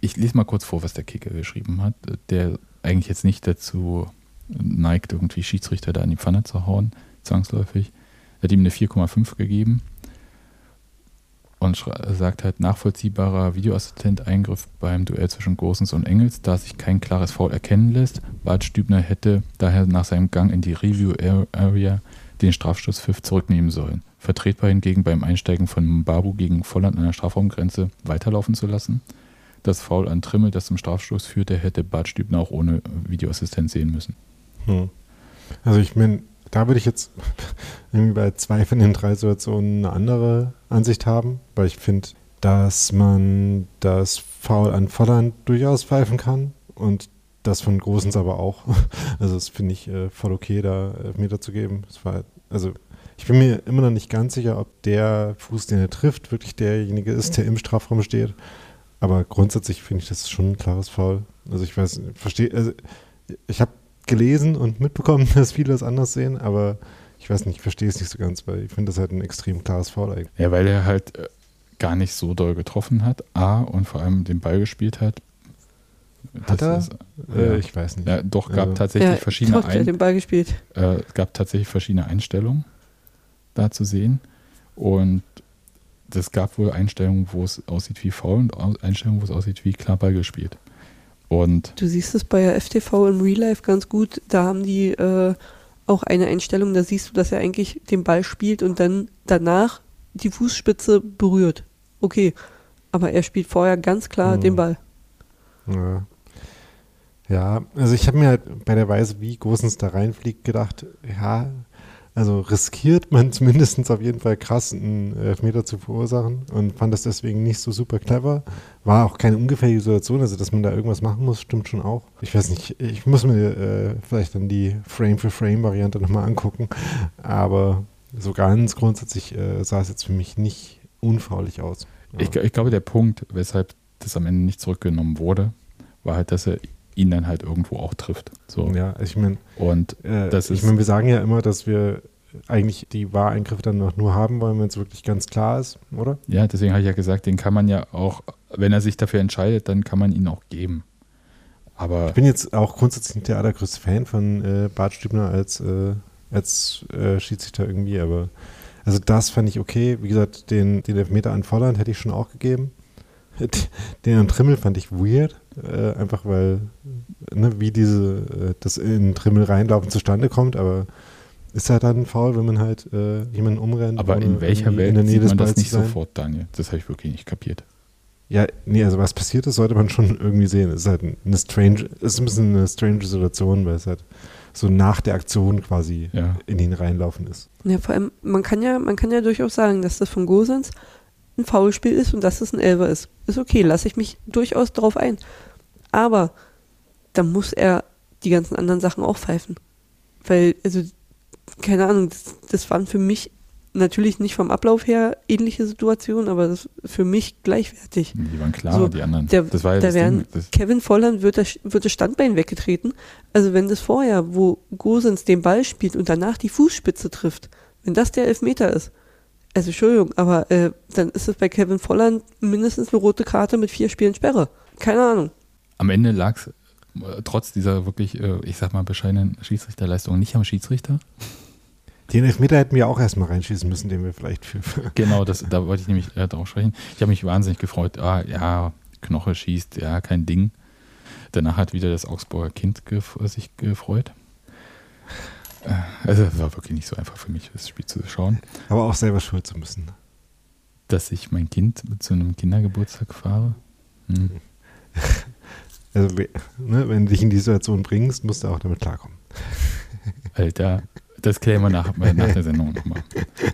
ich lese mal kurz vor, was der Kicker geschrieben hat. Der eigentlich jetzt nicht dazu neigt, irgendwie Schiedsrichter da in die Pfanne zu hauen, zwangsläufig. Er hat ihm eine 4,5 gegeben und sagt halt nachvollziehbarer Videoassistent-Eingriff beim Duell zwischen Gosens und Engels, da sich kein klares Foul erkennen lässt. Bart Stübner hätte daher nach seinem Gang in die Review-Area den Strafstoßpfiff zurücknehmen sollen. Vertretbar hingegen beim Einsteigen von Mbabu gegen Volland an der Strafraumgrenze weiterlaufen zu lassen. Das Foul an Trimmel, das zum Strafstoß führte, hätte Bart Stübner auch ohne Videoassistent sehen müssen. Hm. Also ich meine, da würde ich jetzt irgendwie bei zwei von den drei Situationen eine andere Ansicht haben, weil ich finde, dass man das Foul an Volland durchaus pfeifen kann und das von Großens aber auch. Also das finde ich äh, voll okay, da Meter zu geben. War, also ich bin mir immer noch nicht ganz sicher, ob der Fuß, den er trifft, wirklich derjenige ist, der im Strafraum steht. Aber grundsätzlich finde ich, das schon ein klares Foul. Also ich weiß, verstehe, also ich habe gelesen und mitbekommen, dass viele das anders sehen, aber ich weiß nicht, ich verstehe es nicht so ganz, weil ich finde das halt ein extrem klares Foul eigentlich. Ja, weil er halt äh, gar nicht so doll getroffen hat, A, und vor allem den Ball gespielt hat. Hat er? Ist, äh, ja. ich weiß nicht. Ja, doch, gab Also- tatsächlich Ja, verschiedene hat Ein den Ball gespielt. äh, es gab tatsächlich verschiedene Einstellungen da zu sehen. Und es gab wohl Einstellungen, wo es aussieht wie faul und Einstellungen, wo es aussieht wie klar Ball gespielt. Und Du siehst es bei der FTV im Real Life ganz gut. Da haben die äh, auch eine Einstellung, da siehst du, dass er eigentlich den Ball spielt und dann danach die Fußspitze berührt. Okay, aber er spielt vorher ganz klar Mhm. den Ball. Ja. ja, also ich habe mir halt bei der Weise, wie Gosens da reinfliegt, gedacht, ja, also riskiert man zumindest auf jeden Fall krass, einen Elfmeter zu verursachen und fand das deswegen nicht so super clever. War auch keine ungefährliche Situation, also dass man da irgendwas machen muss, stimmt schon auch. Ich weiß nicht, ich muss mir äh, vielleicht dann die Frame-for-Frame-Variante nochmal angucken, aber so ganz grundsätzlich äh, sah es jetzt für mich nicht unfaulig aus. Ja. ich, ich glaube, der Punkt, weshalb das am Ende nicht zurückgenommen wurde, war halt, dass er ihn dann halt irgendwo auch trifft. So. ja, ich meine, Und Äh, Das ich meine, wir sagen ja immer, dass wir eigentlich die Wahreingriffe dann noch nur haben wollen, wenn es wirklich ganz klar ist, oder? ja, deswegen habe ich ja gesagt, den kann man ja auch, wenn er sich dafür entscheidet, dann kann man ihn auch geben. Aber Ich bin jetzt auch grundsätzlich nicht der allergrößte Fan von äh, Bart Stübner als, äh, als äh, Schiedsrichter irgendwie, aber also das fand ich okay. Wie gesagt, den, den Elfmeter an Volland hätte ich schon auch gegeben. Den an Trimmel fand ich weird, äh, einfach weil, ne, wie diese, äh, das in Trimmel reinlaufen zustande kommt, aber ist halt dann faul, wenn man halt äh, jemanden umrennt. Aber in welcher Welt in der Nähe sieht des man das Balls zu nicht sofort, Daniel? Das habe ich wirklich nicht kapiert. Ja, nee, also was passiert ist, sollte man schon irgendwie sehen. Es ist halt eine strange, es ist ein bisschen eine strange Situation, weil es halt so nach der Aktion quasi Ja. in ihn reinlaufen ist. Ja, vor allem, man kann ja, man kann ja durchaus sagen, dass das von Gosens ein Foulspiel ist und dass es ein Elfer ist. Ist okay, lasse ich mich durchaus drauf ein. Aber dann muss er die ganzen anderen Sachen auch pfeifen. Weil, also, keine Ahnung, das, das waren für mich natürlich nicht vom Ablauf her ähnliche Situationen, aber das für mich gleichwertig. Die waren klar, So, die anderen. der- das war ja da das wären Ding. Kevin Volland wird das, wird das Standbein weggetreten. Also wenn das vorher, wo Gosens den Ball spielt und danach die Fußspitze trifft, wenn das der Elfmeter ist, also Entschuldigung, aber äh, dann ist es bei Kevin Volland mindestens eine rote Karte mit vier Spielen Sperre. Keine Ahnung. am Ende lag es trotz dieser wirklich, äh, ich sag mal, bescheidenen Schiedsrichterleistung nicht am Schiedsrichter. Den Elfmeter hätten wir auch erstmal reinschießen müssen, den wir vielleicht für. Genau, das, da wollte ich nämlich äh, drauf sprechen. Ich habe mich wahnsinnig gefreut. Ah, ja, Knoche schießt, ja, kein Ding. Danach hat wieder das Augsburger Kind gef sich gefreut. Äh, Also, es war wirklich nicht so einfach für mich, das Spiel zu schauen. Aber auch selber schuld zu müssen. Dass ich mein Kind zu einem Kindergeburtstag fahre. Hm. Also, ne, wenn du dich in die Situation bringst, musst du auch damit klarkommen. Alter, das klären wir nach, nach der Sendung nochmal.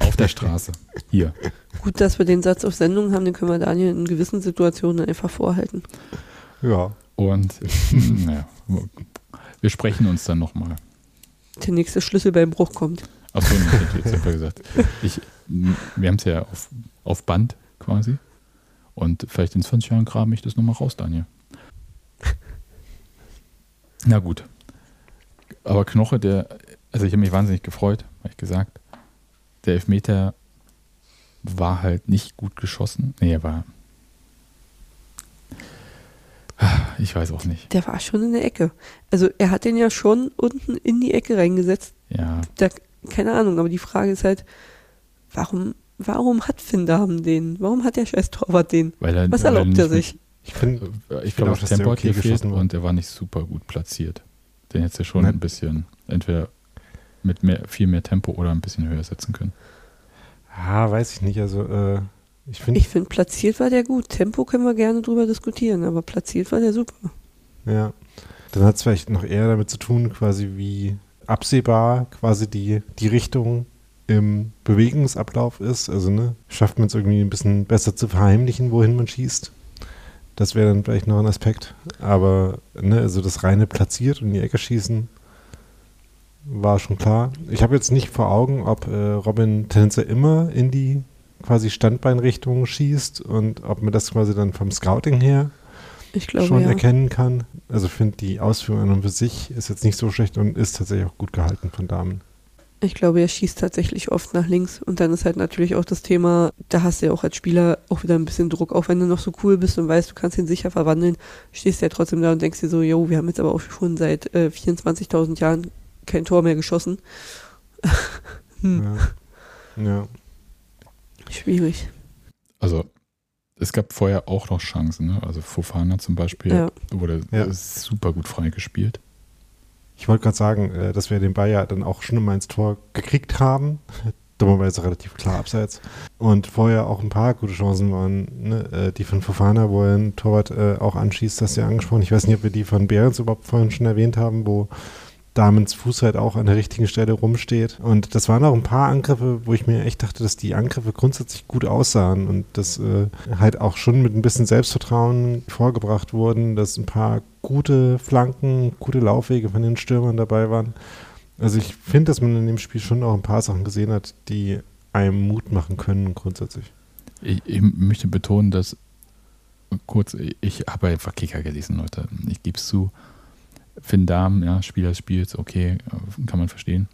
Auf der Straße. Hier. Gut, dass wir den Satz auf Sendung haben, den können wir Daniel in gewissen Situationen einfach vorhalten. Ja. Und naja, wir sprechen uns dann nochmal. Der nächste Schlüsselbeinbruch kommt. Achso, ich hätte jetzt ja gesagt. Ich, wir haben es ja auf, auf Band quasi. Und vielleicht in 20 Jahren grabe ich das nochmal raus, Daniel. Na gut. Aber Knoche, der, also ich habe mich wahnsinnig gefreut, habe ich gesagt. Der Elfmeter war halt nicht gut geschossen. Nee, er war. Ich weiß auch nicht. Der war schon in der Ecke. Also er hat den ja schon unten in die Ecke reingesetzt. Ja, Da, keine Ahnung, aber die Frage ist halt, warum, warum hat Finn Dahmen den? Warum hat der scheiß Torwart den? weil er. Was weil erlaubt er nicht sich? Ich finde, Mit, ich glaube, auch, das dass der Tempo hat okay gefehlt und er war nicht super gut platziert. Den hätte er schon Nein. ein bisschen, entweder mit mehr, viel mehr Tempo oder ein bisschen höher setzen können. ah, weiß ich nicht. Also, äh, ich finde, Ich finde, platziert war der gut. Tempo können wir gerne drüber diskutieren, aber platziert war der super. ja. Dann hat es vielleicht noch eher damit zu tun, quasi wie absehbar quasi die, die Richtung im Bewegungsablauf ist. Also, ne, schafft man es irgendwie ein bisschen besser zu verheimlichen, wohin man schießt. Das wäre dann vielleicht noch ein Aspekt. Aber, ne, also das reine platziert und in die Ecke schießen war schon klar. Ich habe jetzt nicht vor Augen, ob äh, Robin tendenziell immer in die quasi Standbeinrichtung schießt und ob man das quasi dann vom Scouting her glaube, schon ja. erkennen kann. Also finde die Ausführung an und für sich ist jetzt nicht so schlecht und ist tatsächlich auch gut gehalten von Damen. Ich glaube, er schießt tatsächlich oft nach links. Und dann ist halt natürlich auch das Thema, da hast du ja auch als Spieler auch wieder ein bisschen Druck. Auch wenn du noch so cool bist und weißt, du kannst ihn sicher verwandeln, stehst du ja trotzdem da und denkst dir so, yo, wir haben jetzt aber auch schon seit äh, 24.000 Jahren kein Tor mehr geschossen. hm, Ja. ja. Schwierig. Also, es gab vorher auch noch Chancen. Ne? Also, Fofana zum Beispiel Ja. wurde Ja. super gut freigespielt. Ich wollte gerade sagen, äh, dass wir den Ball ja dann auch schon mal ins Tor gekriegt haben. Dummerweise relativ klar abseits. Und vorher auch ein paar gute Chancen waren. Ne? äh, Die von Fofana, wo er einen Torwart äh, auch anschießt, das ja angesprochen. Ich weiß nicht, ob wir die von Behrens überhaupt vorhin schon erwähnt haben, wo Damens Fuß halt auch an der richtigen Stelle rumsteht. Und das waren auch ein paar Angriffe, wo ich mir echt dachte, dass die Angriffe grundsätzlich gut aussahen und dass äh, halt auch schon mit ein bisschen Selbstvertrauen vorgebracht wurden, dass ein paar gute Flanken, gute Laufwege von den Stürmern dabei waren. Also ich finde, dass man in dem Spiel schon auch ein paar Sachen gesehen hat, die einem Mut machen können grundsätzlich. Ich, ich möchte betonen, dass kurz, ich habe einfach Kicker gelesen, Leute. Ich gebe es zu. Finn Dahm, ja, Spieler des Spiels, okay, kann man verstehen.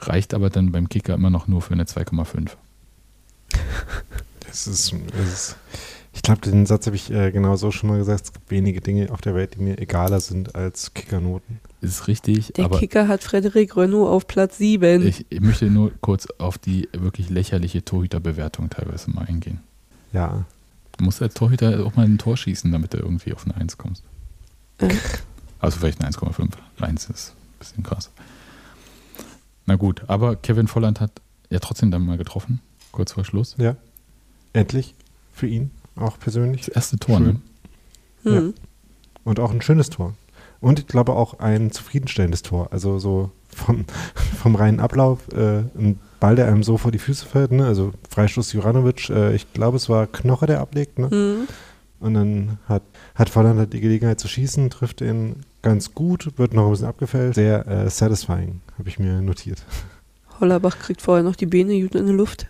Reicht aber dann beim Kicker immer noch nur für eine 2,5. Das ist, das ist ich glaube, den Satz habe ich äh, genau so schon mal gesagt. Es gibt wenige Dinge auf der Welt, die mir egaler sind als Kickernoten. Ist richtig, Der aber Kicker hat Frederik Renault auf Platz 7. ich, ich möchte nur kurz auf die wirklich lächerliche Torhüterbewertung teilweise mal eingehen. Ja, Du musst als Torhüter auch mal ein Tor schießen, damit du irgendwie auf eine 1 kommst. Äh. Also vielleicht eine 1,5. 1 ist ein bisschen krass. Na gut, aber Kevin Volland hat ja trotzdem dann mal getroffen, kurz vor Schluss. ja. Endlich für ihn, auch persönlich. Das erste Tor, ne? Schön. Hm. Und auch ein schönes Tor. Und ich glaube auch ein zufriedenstellendes Tor. Also so vom, vom reinen Ablauf, äh, ein Ball, der einem so vor die Füße fällt, ne? Also Freistoß Juranovic, äh, ich glaube es war Knoche, der ablegt, ne? Hm. Und dann hat, hat Volland halt die Gelegenheit zu schießen, trifft ihn ganz gut, wird noch ein bisschen abgefällt. Sehr äh, satisfying, habe ich mir notiert. Hollerbach kriegt vorher noch die Beine gut in die Luft,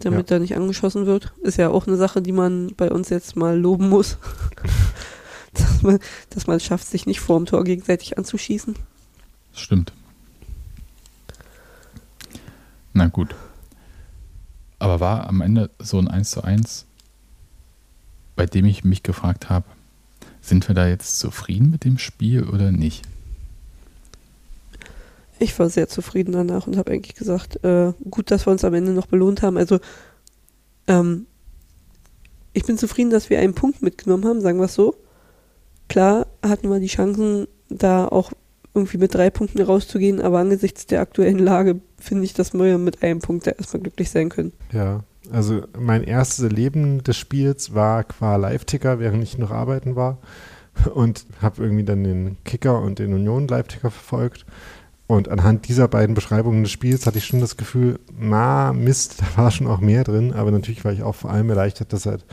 damit er nicht angeschossen wird. Ist ja auch eine Sache, die man bei uns jetzt mal loben muss. dass, man, dass man es schafft, sich nicht vor dem Tor gegenseitig anzuschießen. Das stimmt. Na gut. Aber war am Ende so ein 1 zu 1, bei dem ich mich gefragt habe, sind wir da jetzt zufrieden mit dem Spiel oder nicht? Ich war sehr zufrieden danach und habe eigentlich gesagt, äh, gut, dass wir uns am Ende noch belohnt haben. Also, ähm, ich bin zufrieden, dass wir einen Punkt mitgenommen haben, sagen wir es so. Klar hatten wir die Chancen, da auch irgendwie mit drei Punkten rauszugehen, aber angesichts der aktuellen Lage finde ich, dass wir mit einem Punkt da erstmal glücklich sein können. Ja, also mein erstes Erleben des Spiels war qua Live-Ticker, während ich noch arbeiten war. Und habe irgendwie dann den Kicker und den Union-Live-Ticker verfolgt. Und anhand dieser beiden Beschreibungen des Spiels hatte ich schon das Gefühl, na, Mist, da war schon auch mehr drin. Aber natürlich war ich auch vor allem erleichtert, dass halt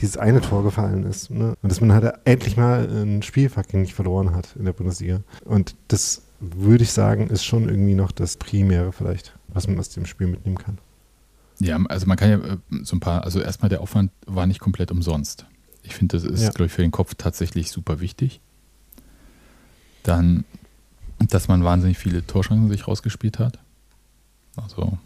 dieses eine Tor gefallen ist. Ne? Und dass man halt endlich mal ein Spielfucking nicht verloren hat in der Bundesliga. Und das würde ich sagen, ist schon irgendwie noch das Primäre vielleicht, was man aus dem Spiel mitnehmen kann. Ja, also man kann ja äh, so ein paar, also erstmal der Aufwand war nicht komplett umsonst. Ich finde, das ist, Ja. glaube ich, für den Kopf tatsächlich super wichtig. Dann, dass man wahnsinnig viele Torschancen sich rausgespielt hat. Also,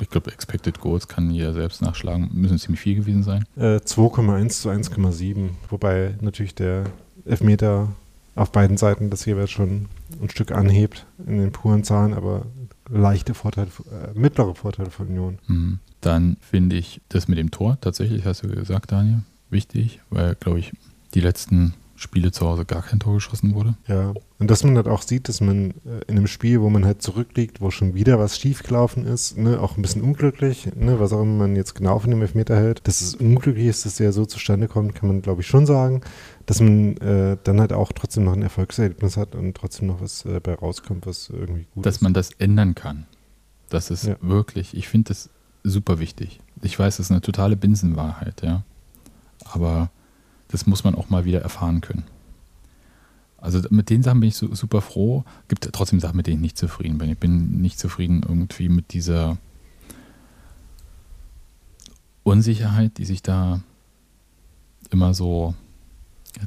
ich glaube, Expected Goals kann jeder selbst nachschlagen, müssen ziemlich viel gewesen sein. Äh, 2,1 zu 1,7, wobei natürlich der Elfmeter auf beiden Seiten das jeweils schon ein Stück anhebt in den puren Zahlen, aber leichte Vorteile, äh, mittlere Vorteile von Union. Mhm. Dann finde ich das mit dem Tor tatsächlich, hast du gesagt, Daniel, wichtig, weil, glaube ich, die letzten Spiele zu Hause gar kein Tor geschossen wurde. Ja, und dass man halt auch sieht, dass man äh, in einem Spiel, wo man halt zurückliegt, wo schon wieder was schiefgelaufen ist, ne, auch ein bisschen unglücklich, ne, was auch immer man jetzt genau von dem Elfmeter hält, dass es unglücklich ist, dass der so zustande kommt, kann man glaube ich schon sagen, dass man äh, dann halt auch trotzdem noch ein Erfolgserlebnis hat und trotzdem noch was äh, bei rauskommt, was irgendwie gut Dass ist. man das ändern kann. Das ist Ja. wirklich, ich finde das super wichtig. Ich weiß, das ist eine totale Binsenwahrheit, ja. Aber das muss man auch mal wieder erfahren können. Also mit den Sachen bin ich so, super froh. Gibt trotzdem Sachen, mit denen ich nicht zufrieden bin. Ich bin nicht zufrieden irgendwie mit dieser Unsicherheit, die sich da immer so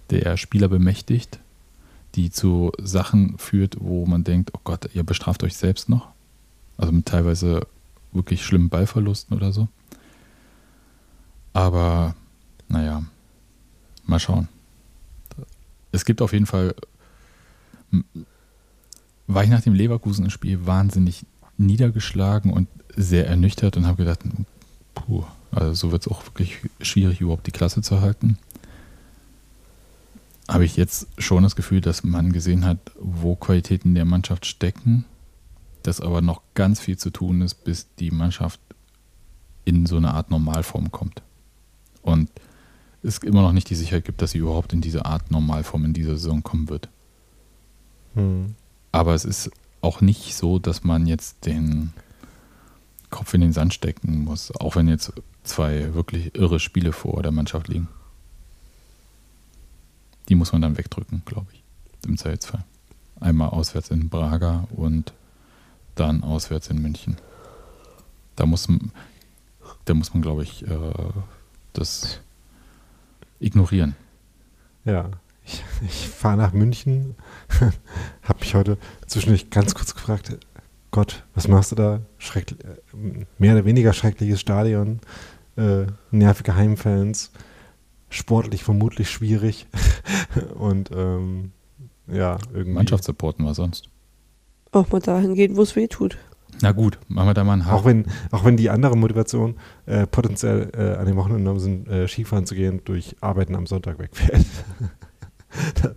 der Spieler bemächtigt, die zu Sachen führt, wo man denkt, oh Gott, ihr bestraft euch selbst noch. Also mit teilweise wirklich schlimmen Ballverlusten oder so. Aber naja, mal schauen. Es gibt auf jeden Fall, war ich nach dem Leverkusen-Spiel wahnsinnig niedergeschlagen und sehr ernüchtert und habe gedacht, puh, also so wird es auch wirklich schwierig, überhaupt die Klasse zu halten. Habe ich jetzt schon das Gefühl, dass man gesehen hat, wo Qualitäten der Mannschaft stecken, dass aber noch ganz viel zu tun ist, bis die Mannschaft in so eine Art Normalform kommt. Und es immer noch nicht die Sicherheit gibt, dass sie überhaupt in diese Art Normalform in dieser Saison kommen wird. Hm. Aber es ist auch nicht so, dass man jetzt den Kopf in den Sand stecken muss, auch wenn jetzt zwei wirklich irre Spiele vor der Mannschaft liegen. Die muss man dann wegdrücken, glaube ich, im Zweifelsfall. Einmal auswärts in Braga und dann auswärts in München. Da muss, da muss man, glaube ich, äh, das ignorieren. Ja, ich, ich fahre nach München, habe mich heute zwischendurch ganz kurz gefragt, Gott, was machst du da? Schrecklich, äh, mehr oder weniger schreckliches Stadion, äh, nervige Heimfans, sportlich vermutlich schwierig und ähm, ja, irgendwie. Mannschaftssupporten war sonst. Auch mal dahin gehen, wo es weh tut. Na gut, machen wir da mal einen Auch Haken. wenn, auch wenn die andere Motivation, äh, potenziell äh, an den Wochenenden sind, äh, Skifahren zu gehen, durch Arbeiten am Sonntag wegfällt. da,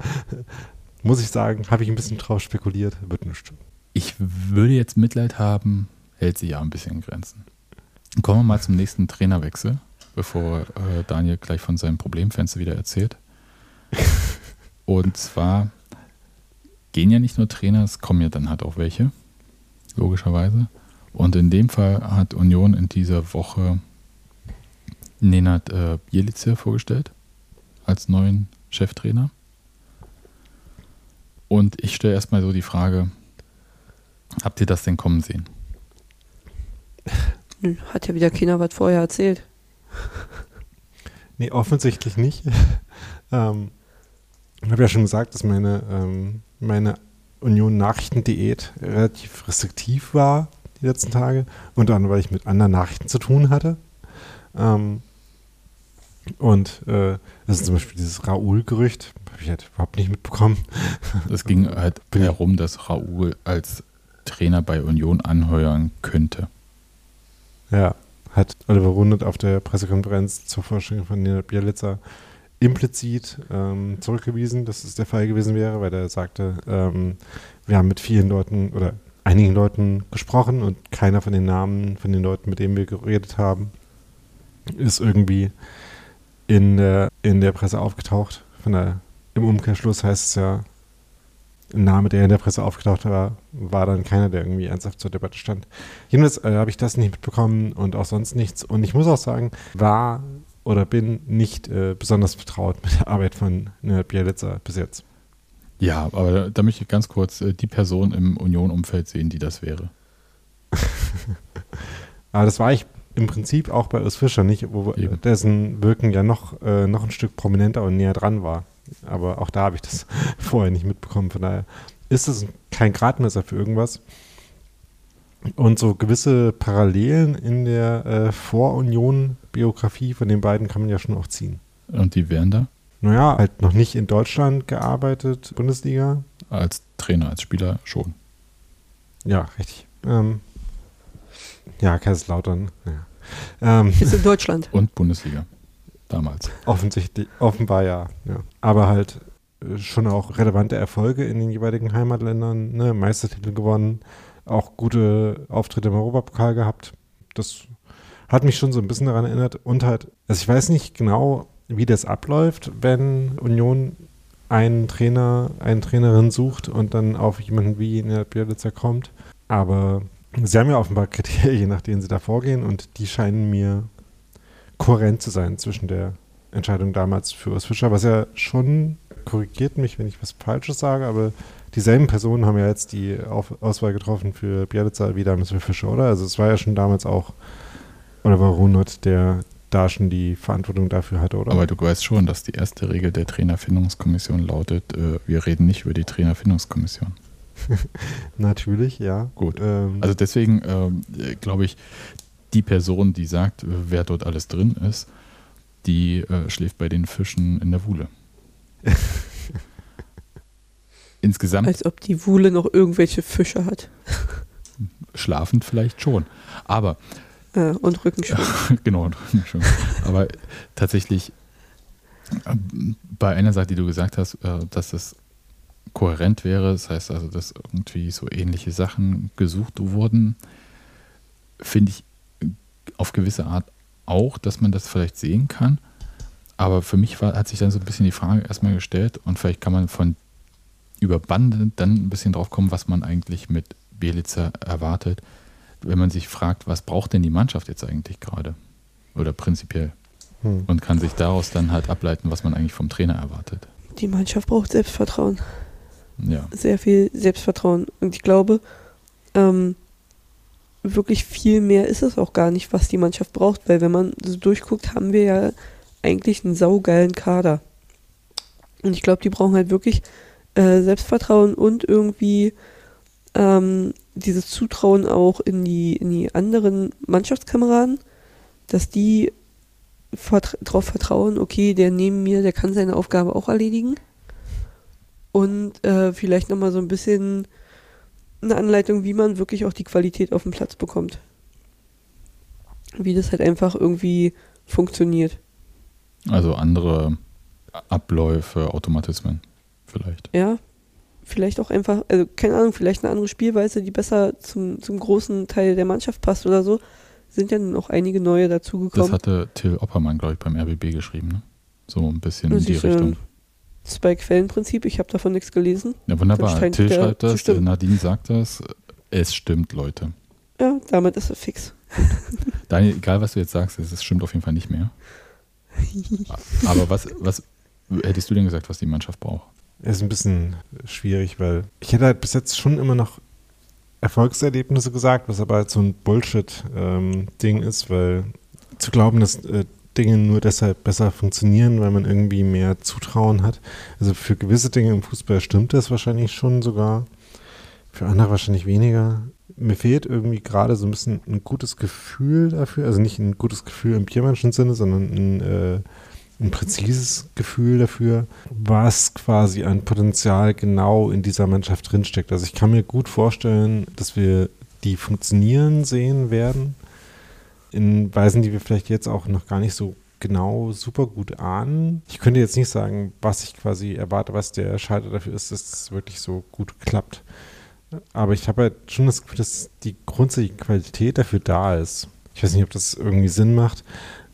muss ich sagen, habe ich ein bisschen drauf spekuliert, wird nicht. Ich würde jetzt Mitleid haben, hält sich ja ein bisschen in Grenzen. Kommen wir mal zum nächsten Trainerwechsel, bevor äh, Daniel gleich von seinem Problemfenster wieder erzählt. Und zwar gehen ja nicht nur Trainer, es kommen ja dann halt auch welche, logischerweise. Und in dem Fall hat Union in dieser Woche Nenad äh, Bielice vorgestellt als neuen Cheftrainer. Und ich stelle erstmal so die Frage, habt ihr das denn kommen sehen? Nö, Hat ja wieder keiner was vorher erzählt. Nee, offensichtlich nicht. ähm, ich habe ja schon gesagt, dass meine, ähm, meine Union-Nachrichtendiät relativ restriktiv war die letzten Tage. Unter anderem, weil ich mit anderen Nachrichten zu tun hatte. Ähm, und äh, das ist zum Beispiel dieses Raoul-Gerücht, habe ich halt überhaupt nicht mitbekommen. Es ging halt herum, dass Raoul als Trainer bei Union anheuern könnte. Ja, hat Oliver Rundet auf der Pressekonferenz zur Vorstellung von Nenad Bielica implizit ähm, zurückgewiesen, dass es der Fall gewesen wäre, weil er sagte, ähm, wir haben mit vielen Leuten oder einigen Leuten gesprochen und keiner von den Namen von den Leuten, mit denen wir geredet haben, ist irgendwie in der, in der Presse aufgetaucht. Von der, Im Umkehrschluss heißt es ja, ein Name, der in der Presse aufgetaucht war, war dann keiner, der irgendwie ernsthaft zur Debatte stand. Jedenfalls äh, habe ich das nicht mitbekommen und auch sonst nichts. Und ich muss auch sagen, war oder bin nicht äh, besonders vertraut mit der Arbeit von Nenad Bielica bis jetzt. Ja, aber da möchte ich ganz kurz äh, die Person im Union-Umfeld sehen, die das wäre. Aber das war ich im Prinzip auch bei Urs Fischer nicht, wo Eben. dessen Wirken ja noch, äh, noch ein Stück prominenter und näher dran war. Aber auch da habe ich das vorher nicht mitbekommen. Von daher ist es kein Gradmesser für irgendwas. Und so gewisse Parallelen in der äh, Vor-Union-Biografie von den beiden kann man ja schon auch ziehen. Und die wären da? naja, halt noch nicht in Deutschland gearbeitet, Bundesliga. Als Trainer, als Spieler schon. Ja, richtig. Ähm, ja, Kaiserslautern. Ja. Ähm, Ist in Deutschland. Und Bundesliga. Damals. offensichtlich, offenbar ja, ja. Aber halt äh, schon auch relevante Erfolge in den jeweiligen Heimatländern, ne? Meistertitel gewonnen, auch gute Auftritte im Europapokal gehabt. Das hat mich schon so ein bisschen daran erinnert. Und halt, also ich weiß nicht genau, wie das abläuft, wenn Union einen Trainer, eine Trainerin sucht und dann auf jemanden wie in Bielitzer kommt. Aber sie haben ja offenbar Kriterien, nach denen sie da vorgehen und die scheinen mir kohärent zu sein zwischen der Entscheidung damals für Urs Fischer, was ja schon korrigiert mich, wenn ich was Falsches sage, aber dieselben Personen haben ja jetzt die Auf Auswahl getroffen für Bielitzer wie damals für Fischer, oder? Also es war ja schon damals auch, oder war Runert, der da schon die Verantwortung dafür hatte, oder? Aber du weißt schon, dass die erste Regel der Trainerfindungskommission lautet, äh, wir reden nicht über die Trainerfindungskommission. Natürlich, ja. Gut. Ähm, Also deswegen äh, glaube ich, die Person, die sagt, wer dort alles drin ist, die äh, schläft bei den Fischen in der Wuhle. Insgesamt Als ob die Wuhle noch irgendwelche Fische hat. schlafend vielleicht schon. Aber Äh, und Rückenschwung. genau, schon. Aber tatsächlich ähm, bei einer Sache, die du gesagt hast, äh, dass das kohärent wäre, das heißt also, dass irgendwie so ähnliche Sachen gesucht wurden, finde ich auf gewisse Art auch, dass man das vielleicht sehen kann. Aber für mich war, hat sich dann so ein bisschen die Frage erstmal gestellt und vielleicht kann man von über Bande dann ein bisschen drauf kommen, was man eigentlich mit Bielitzer erwartet, wenn man sich fragt, was braucht denn die Mannschaft jetzt eigentlich gerade? Oder prinzipiell. hm. Und kann sich daraus dann halt ableiten, was man eigentlich vom Trainer erwartet. Die Mannschaft braucht Selbstvertrauen. Ja. Sehr viel Selbstvertrauen. Und ich glaube, ähm, wirklich viel mehr ist es auch gar nicht, was die Mannschaft braucht, weil wenn man so durchguckt, haben wir ja eigentlich einen saugeilen Kader. Und ich glaube, die brauchen halt wirklich äh, Selbstvertrauen und irgendwie ähm, dieses Zutrauen auch in die, in die anderen Mannschaftskameraden, dass die vert darauf vertrauen, okay, der neben mir, der kann seine Aufgabe auch erledigen. Und äh, vielleicht nochmal so ein bisschen eine Anleitung, wie man wirklich auch die Qualität auf dem Platz bekommt. Wie das halt einfach irgendwie funktioniert. Also andere Abläufe, Automatismen vielleicht. Ja, vielleicht auch einfach, also keine Ahnung, vielleicht eine andere Spielweise, die besser zum, zum großen Teil der Mannschaft passt oder so. Sind ja noch einige neue Das dazugekommen. hatte Till Oppermann, glaube ich, beim RBB geschrieben. Ne? So ein bisschen Das in die Richtung. Zwei-Quellen-Prinzip, ich habe davon nichts gelesen. Ja, wunderbar. Till schreibt das. Nadine sagt das. Es stimmt, Leute. Ja, damit ist es fix. Daniel, egal was du jetzt sagst, es stimmt auf jeden Fall nicht mehr. Aber was, was hättest du denn gesagt, was die Mannschaft braucht? Ist ein bisschen schwierig, weil ich hätte halt bis jetzt schon immer noch Erfolgserlebnisse gesagt, was aber halt so ein Bullshit-Ding ist, weil zu glauben, dass äh, Dinge nur deshalb besser funktionieren, weil man irgendwie mehr Zutrauen hat. Also für gewisse Dinge im Fußball stimmt das wahrscheinlich schon sogar, für andere wahrscheinlich weniger. Mir fehlt irgendwie gerade so ein bisschen ein gutes Gefühl dafür, also nicht ein gutes Gefühl im Biermannschen Sinne, sondern ein, äh, ein präzises Gefühl dafür, was quasi an Potenzial genau in dieser Mannschaft drinsteckt. Also ich kann mir gut vorstellen, dass wir die funktionieren sehen werden, in Weisen, die wir vielleicht jetzt auch noch gar nicht so genau super gut ahnen. Ich könnte jetzt nicht sagen, was ich quasi erwarte, was der Schalter dafür ist, dass es wirklich so gut klappt. Aber ich habe halt schon das Gefühl, dass die grundsätzliche Qualität dafür da ist. Ich weiß nicht, ob das irgendwie Sinn macht,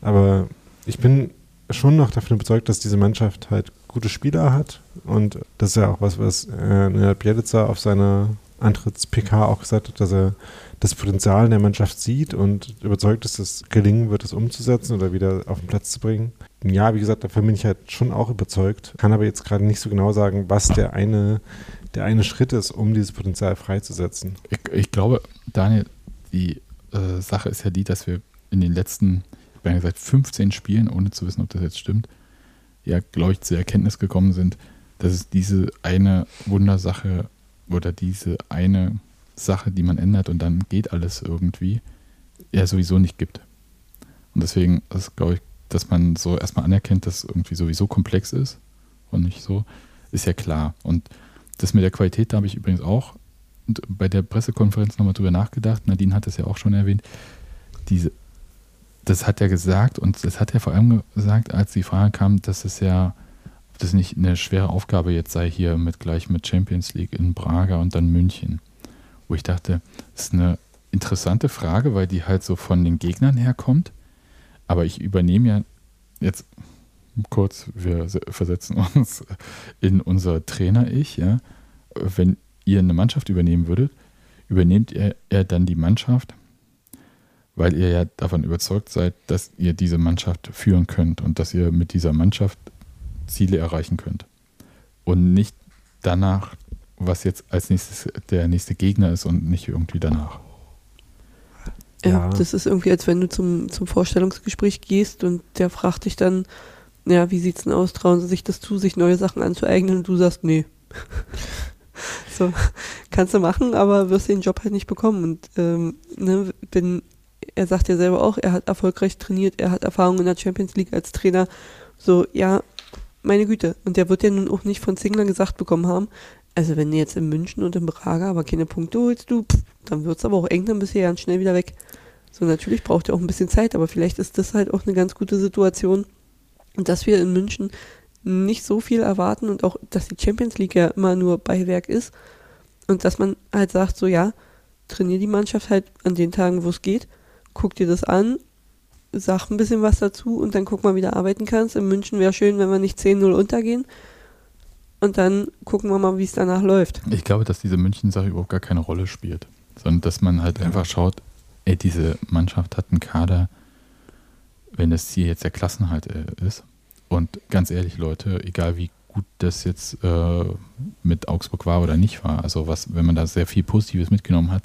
aber ich bin schon noch davon überzeugt, dass diese Mannschaft halt gute Spieler hat. Und das ist ja auch was, was äh, Bielitzer auf seiner Antritts-PK auch gesagt hat, dass er das Potenzial in der Mannschaft sieht und überzeugt ist, dass es gelingen wird, es umzusetzen oder wieder auf den Platz zu bringen. Ja, wie gesagt, davon bin ich halt schon auch überzeugt. Kann aber jetzt gerade nicht so genau sagen, was der eine, der eine Schritt ist, um dieses Potenzial freizusetzen. Ich, ich glaube, Daniel, die äh, Sache ist ja die, dass wir in den letzten, ja gesagt, 15 Spielen, ohne zu wissen, ob das jetzt stimmt, ja, glaube ich, zur Erkenntnis gekommen sind, dass es diese eine Wundersache oder diese eine Sache, die man ändert und dann geht alles irgendwie, ja sowieso nicht gibt. Und deswegen ist, glaube ich, dass man so erstmal anerkennt, dass irgendwie sowieso komplex ist und nicht so, ist ja klar. Und das mit der Qualität, da habe ich übrigens auch bei der Pressekonferenz nochmal drüber nachgedacht. Nadine hat es ja auch schon erwähnt. Diese, das hat er gesagt und das hat er vor allem gesagt, als die Frage kam, dass es ja, ob das nicht eine schwere Aufgabe jetzt sei, hier mit gleich mit Champions League in Braga und dann München. Wo ich dachte, das ist eine interessante Frage, weil die halt so von den Gegnern herkommt. Aber ich übernehme ja jetzt kurz, wir versetzen uns in unser Trainer-Ich, ja. Wenn ihr eine Mannschaft übernehmen würdet, übernehmt ihr, ihr dann die Mannschaft, weil ihr ja davon überzeugt seid, dass ihr diese Mannschaft führen könnt und dass ihr mit dieser Mannschaft Ziele erreichen könnt. Und nicht danach, was jetzt als nächstes der nächste Gegner ist und nicht irgendwie danach. Ja, das ist irgendwie, als wenn du zum, zum Vorstellungsgespräch gehst und der fragt dich dann, ja, wie sieht's denn aus? Trauen sie sich das zu, sich neue Sachen anzueignen und du sagst, nee. so, kannst du machen, aber wirst den Job halt nicht bekommen. Und ähm, ne, wenn, er sagt ja selber auch, er hat erfolgreich trainiert, er hat Erfahrung in der Champions League als Trainer. So, ja, meine Güte. Und der wird ja nun auch nicht von Zingler gesagt bekommen haben, also wenn du jetzt in München und in Braga aber keine Punkte holst, du, pff, dann wird es aber auch eng, dann bist du ja ganz schnell wieder weg. So, natürlich braucht er auch ein bisschen Zeit, aber vielleicht ist das halt auch eine ganz gute Situation, dass wir in München nicht so viel erwarten und auch, dass die Champions League ja immer nur Beiwerk ist und dass man halt sagt, so ja, trainier die Mannschaft halt an den Tagen, wo es geht, guck dir das an, sag ein bisschen was dazu und dann guck mal, wie du arbeiten kannst. In München wäre schön, wenn wir nicht 10-0 untergehen und dann gucken wir mal, wie es danach läuft. Ich glaube, dass diese München-Sache überhaupt gar keine Rolle spielt, sondern dass man halt einfach schaut, ey, diese Mannschaft hat einen Kader, wenn das Ziel jetzt der Klassenhalt äh, ist. Und ganz ehrlich, Leute, egal wie gut das jetzt äh, mit Augsburg war oder nicht war, also was, wenn man da sehr viel Positives mitgenommen hat,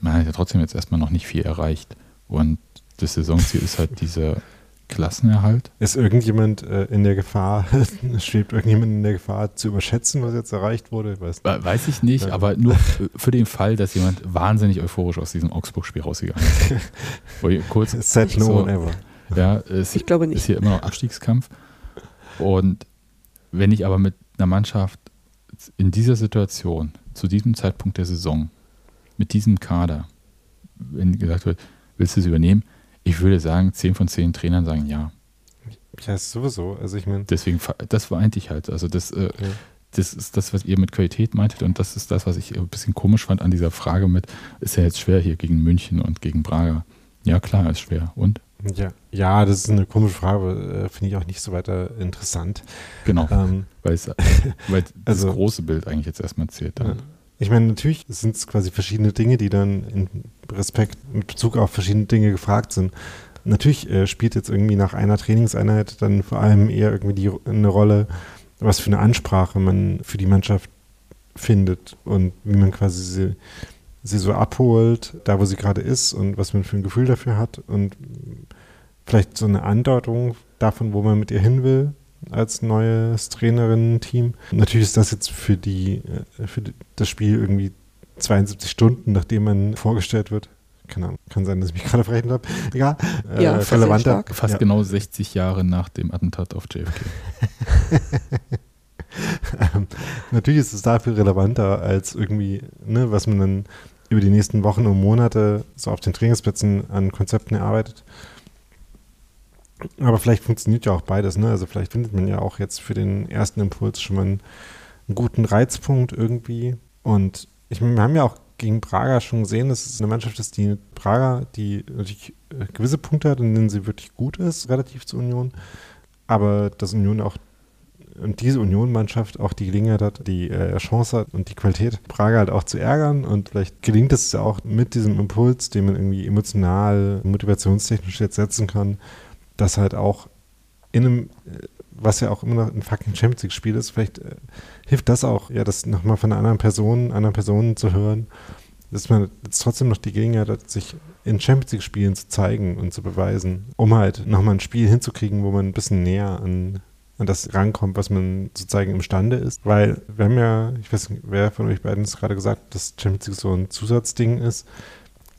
man hat ja trotzdem jetzt erstmal noch nicht viel erreicht. Und das Saisonziel ist halt dieser Klassenerhalt. Ist irgendjemand äh, in der Gefahr, schwebt irgendjemand in der Gefahr zu überschätzen, was jetzt erreicht wurde? Weiß, Weiß ich nicht, aber nur für den Fall, dass jemand wahnsinnig euphorisch aus diesem Augsburg-Spiel rausgegangen ist. kurz, Set no so, one ever. Ja, es ich glaube nicht. ist hier immer noch Abstiegskampf. Und wenn ich aber mit einer Mannschaft in dieser Situation, zu diesem Zeitpunkt der Saison, mit diesem Kader, wenn gesagt wird, willst du es übernehmen? Ich würde sagen, 10 von 10 Trainern sagen ja. Ja, ist sowieso. Also ich meine. Deswegen, das vereint ich halt. Also das, äh, ja. das ist das, was ihr mit Qualität meintet und das ist das, was ich ein bisschen komisch fand an dieser Frage mit, ist ja jetzt schwer hier gegen München und gegen Braga. Ja, klar, ist schwer. Und? Ja, ja das ist eine komische Frage, äh, finde ich auch nicht so weiter interessant. Genau, ähm, weil, es, weil das also, große Bild eigentlich jetzt erstmal zählt. Ja. Ich meine, natürlich sind es quasi verschiedene Dinge, die dann in Respekt mit Bezug auf verschiedene Dinge gefragt sind. Natürlich äh, spielt jetzt irgendwie nach einer Trainingseinheit dann vor allem eher irgendwie die, eine Rolle, was für eine Ansprache man für die Mannschaft findet und wie man quasi sie, sie so abholt, da wo sie gerade ist und was man für ein Gefühl dafür hat und vielleicht so eine Andeutung davon, wo man mit ihr hin will als neues Trainerinnen-Team. Natürlich ist das jetzt für, die, äh, für das Spiel irgendwie 72 Stunden, nachdem man vorgestellt wird. Keine Ahnung, kann sein, dass ich mich gerade verrechnet habe. Egal. Ja, äh, relevanter. Fast ja. genau 60 Jahre nach dem Attentat auf JFK. ähm, natürlich ist es dafür relevanter als irgendwie, ne, was man dann über die nächsten Wochen und Monate so auf den Trainingsplätzen an Konzepten erarbeitet. Aber vielleicht funktioniert ja auch beides, ne? Also vielleicht findet man ja auch jetzt für den ersten Impuls schon mal einen, einen guten Reizpunkt irgendwie. Und ich meine, wir haben ja auch gegen Prager schon gesehen, dass es eine Mannschaft ist, die Prager, die natürlich äh, gewisse Punkte hat, in denen sie wirklich gut ist, relativ zur Union. Aber dass Union auch und diese Union-Mannschaft auch die Gelegenheit hat, die äh, Chance hat und die Qualität, Prager halt auch zu ärgern. Und vielleicht gelingt es ja auch mit diesem Impuls, den man irgendwie emotional, motivationstechnisch jetzt setzen kann, dass halt auch in einem, äh, was ja auch immer noch ein fucking Champions League-Spiel ist, vielleicht äh, hilft das auch, ja, das nochmal von einer anderen Person, anderen Personen zu hören, dass man jetzt trotzdem noch die Gelegenheit hat, sich in Champions League-Spielen zu zeigen und zu beweisen, um halt nochmal ein Spiel hinzukriegen, wo man ein bisschen näher an, an das rankommt, was man sozusagen imstande ist. Weil wir haben ja, ich weiß nicht, wer von euch beiden es gerade gesagt, dass Champions League so ein Zusatzding ist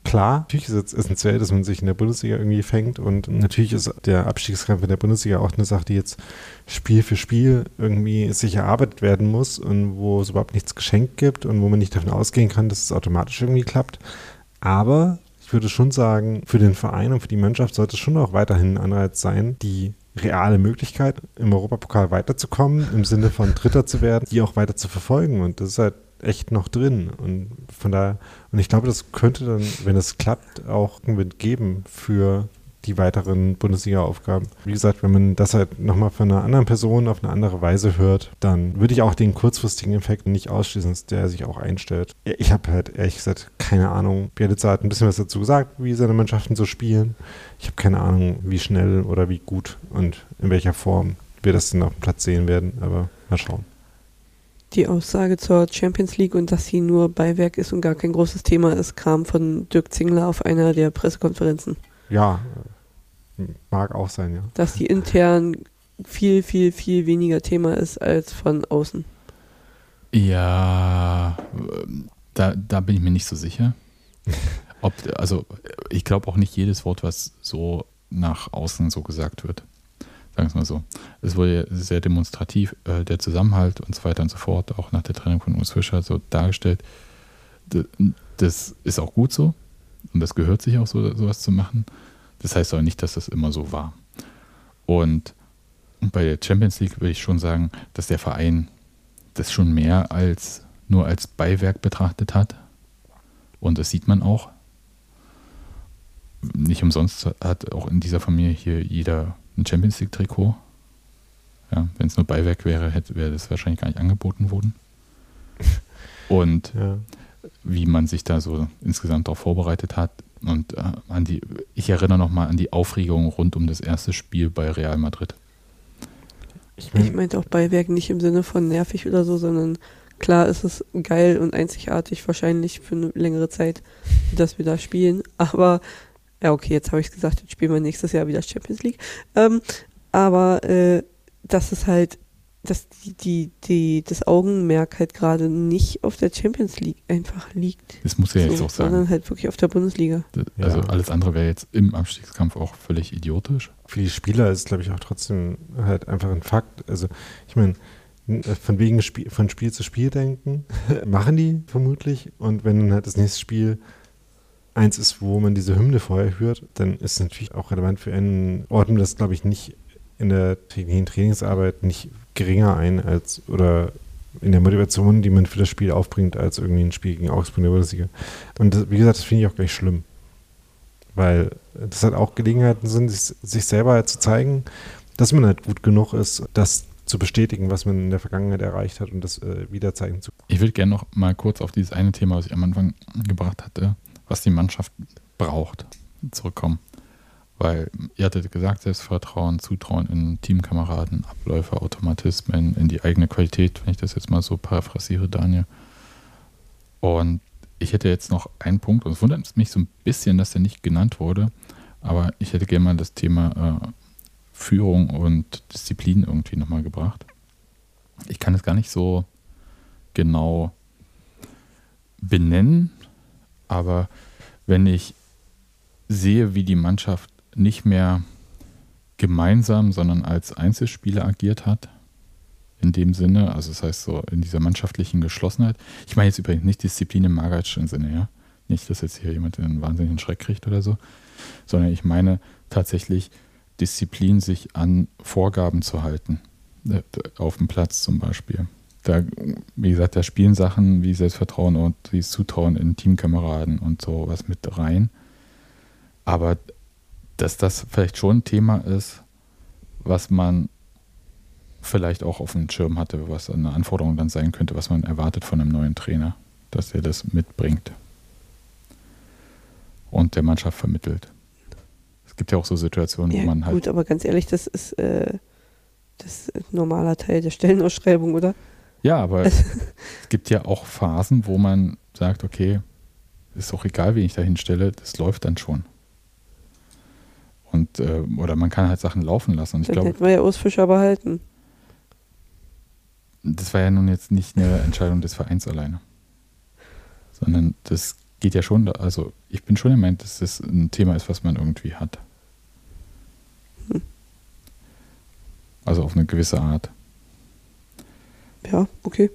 klar, natürlich ist es essentiell, dass man sich in der Bundesliga irgendwie fängt und natürlich ist der Abstiegskampf in der Bundesliga auch eine Sache, die jetzt Spiel für Spiel irgendwie sich erarbeitet werden muss und wo es überhaupt nichts geschenkt gibt und wo man nicht davon ausgehen kann, dass es automatisch irgendwie klappt. Aber ich würde schon sagen, für den Verein und für die Mannschaft sollte es schon auch weiterhin ein Anreiz sein, die reale Möglichkeit, im Europapokal weiterzukommen, im Sinne von Dritter zu werden, die auch weiter zu verfolgen. Und das ist halt echt noch drin. Und von daher, und ich glaube, das könnte dann, wenn es klappt, auch einen Wind geben für die weiteren Bundesliga-Aufgaben. Wie gesagt, wenn man das halt nochmal von einer anderen Person auf eine andere Weise hört, dann würde ich auch den kurzfristigen Effekt nicht ausschließen, der sich auch einstellt. Ich habe halt ehrlich gesagt keine Ahnung. Bielitzer hat ein bisschen was dazu gesagt, wie seine Mannschaften so spielen. Ich habe keine Ahnung, wie schnell oder wie gut und in welcher Form wir das dann auf dem Platz sehen werden, aber mal schauen die Aussage zur Champions League und dass sie nur Beiwerk ist und gar kein großes Thema ist, kam von Dirk Zingler auf einer der Pressekonferenzen. Ja, mag auch sein, ja. Dass die intern viel, viel, viel weniger Thema ist als von außen. Ja, da, da bin ich mir nicht so sicher. Ob, also ich glaube auch nicht jedes Wort, was so nach außen so gesagt wird sagen wir es mal so. Es wurde sehr demonstrativ äh, der Zusammenhalt und so weiter und so fort, auch nach der Trennung von Urs Fischer so dargestellt. Das ist auch gut so und das gehört sich auch so, sowas zu machen. Das heißt aber nicht, dass das immer so war. Und bei der Champions League würde ich schon sagen, dass der Verein das schon mehr als nur als Beiwerk betrachtet hat. Und das sieht man auch. Nicht umsonst hat auch in dieser Familie hier jeder ein Champions League-Trikot. Ja, Wenn es nur Beiwerk wäre, hätte, wäre das wahrscheinlich gar nicht angeboten worden. Und ja. wie man sich da so insgesamt darauf vorbereitet hat. Und äh, an die, ich erinnere nochmal an die Aufregung rund um das erste Spiel bei Real Madrid. Ich, mein, ich meinte auch Beiwerk nicht im Sinne von nervig oder so, sondern klar ist es geil und einzigartig wahrscheinlich für eine längere Zeit, dass wir da spielen. Aber ja, okay, jetzt habe ich gesagt, jetzt spielen wir nächstes Jahr wieder Champions League. Ähm, aber äh, das ist halt, dass die, die, die, das Augenmerk halt gerade nicht auf der Champions League einfach liegt. Das muss ja so, jetzt auch sagen. Sondern halt wirklich auf der Bundesliga. Also ja. alles andere wäre jetzt im Abstiegskampf auch völlig idiotisch. Für die Spieler ist, glaube ich, auch trotzdem halt einfach ein Fakt. Also ich meine, von wegen Spiel, von Spiel zu Spiel denken, machen die vermutlich. Und wenn dann halt das nächste Spiel eins ist, wo man diese Hymne vorher hört, dann ist natürlich auch relevant für einen Ordnen das, glaube ich, nicht in der Trainingsarbeit nicht geringer ein als oder in der Motivation, die man für das Spiel aufbringt, als irgendwie ein Spiel gegen Augsburg in der Bundesliga. Und das, wie gesagt, das finde ich auch gleich schlimm. Weil das halt auch Gelegenheiten sind, sich, sich selber halt zu zeigen, dass man halt gut genug ist, das zu bestätigen, was man in der Vergangenheit erreicht hat und das äh, wieder zeigen zu können. Ich würde gerne noch mal kurz auf dieses eine Thema, was ich am Anfang gebracht hatte, was die Mannschaft braucht, zurückkommen. Weil ihr hattet gesagt, Selbstvertrauen, Zutrauen in Teamkameraden, Abläufe, Automatismen, in die eigene Qualität, wenn ich das jetzt mal so paraphrasiere, Daniel. Und ich hätte jetzt noch einen Punkt, und es wundert mich so ein bisschen, dass der nicht genannt wurde, aber ich hätte gerne mal das Thema äh, Führung und Disziplin irgendwie nochmal gebracht. Ich kann es gar nicht so genau benennen, aber wenn ich sehe, wie die Mannschaft nicht mehr gemeinsam, sondern als Einzelspieler agiert hat, in dem Sinne, also das heißt so in dieser mannschaftlichen Geschlossenheit. Ich meine jetzt übrigens nicht Disziplin im magerischen Sinne, ja. Nicht, dass jetzt hier jemand einen wahnsinnigen Schreck kriegt oder so, sondern ich meine tatsächlich Disziplin, sich an Vorgaben zu halten. Äh, auf dem Platz zum Beispiel da, wie gesagt, da spielen Sachen wie Selbstvertrauen und dieses Zutrauen in Teamkameraden und so was mit rein. Aber dass das vielleicht schon ein Thema ist, was man vielleicht auch auf dem Schirm hatte, was eine Anforderung dann sein könnte, was man erwartet von einem neuen Trainer, dass er das mitbringt und der Mannschaft vermittelt. Es gibt ja auch so Situationen, ja, wo man halt. Gut, aber ganz ehrlich, das ist, äh, das ist ein normaler Teil der Stellenausschreibung, oder? Ja, aber es gibt ja auch Phasen, wo man sagt, okay, ist auch egal, wie ich da hinstelle, das läuft dann schon. Und, äh, oder man kann halt Sachen laufen lassen. Und ich dann glaub, hätten wir ja Ausfischer behalten. Das war ja nun jetzt nicht eine Entscheidung des Vereins alleine. Sondern das geht ja schon, also ich bin schon der Meinung, dass das ein Thema ist, was man irgendwie hat. Hm. Also auf eine gewisse Art. Ja, okay.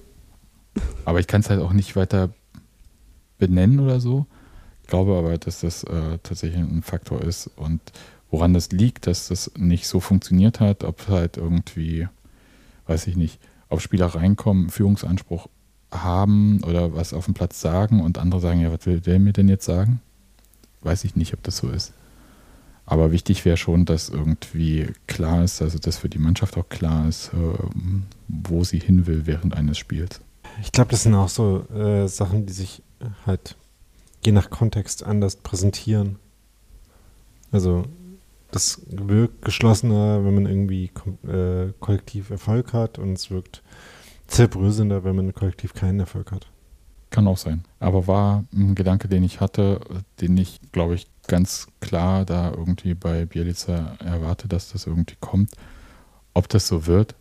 Aber ich kann es halt auch nicht weiter benennen oder so. Ich glaube aber, dass das äh, tatsächlich ein Faktor ist und woran das liegt, dass das nicht so funktioniert hat, ob halt irgendwie, weiß ich nicht, ob Spieler reinkommen, Führungsanspruch haben oder was auf dem Platz sagen und andere sagen, ja, was will der mir denn jetzt sagen? Weiß ich nicht, ob das so ist. Aber wichtig wäre schon, dass irgendwie klar ist, also dass für die Mannschaft auch klar ist, ähm, wo sie hin will während eines Spiels. Ich glaube, das sind auch so äh, Sachen, die sich halt je nach Kontext anders präsentieren. Also das wirkt geschlossener, wenn man irgendwie äh, kollektiv Erfolg hat und es wirkt zerbröselnder, wenn man kollektiv keinen Erfolg hat. Kann auch sein. Aber war ein Gedanke, den ich hatte, den ich, glaube ich, ganz klar da irgendwie bei Bielica erwarte, dass das irgendwie kommt. Ob das so wird,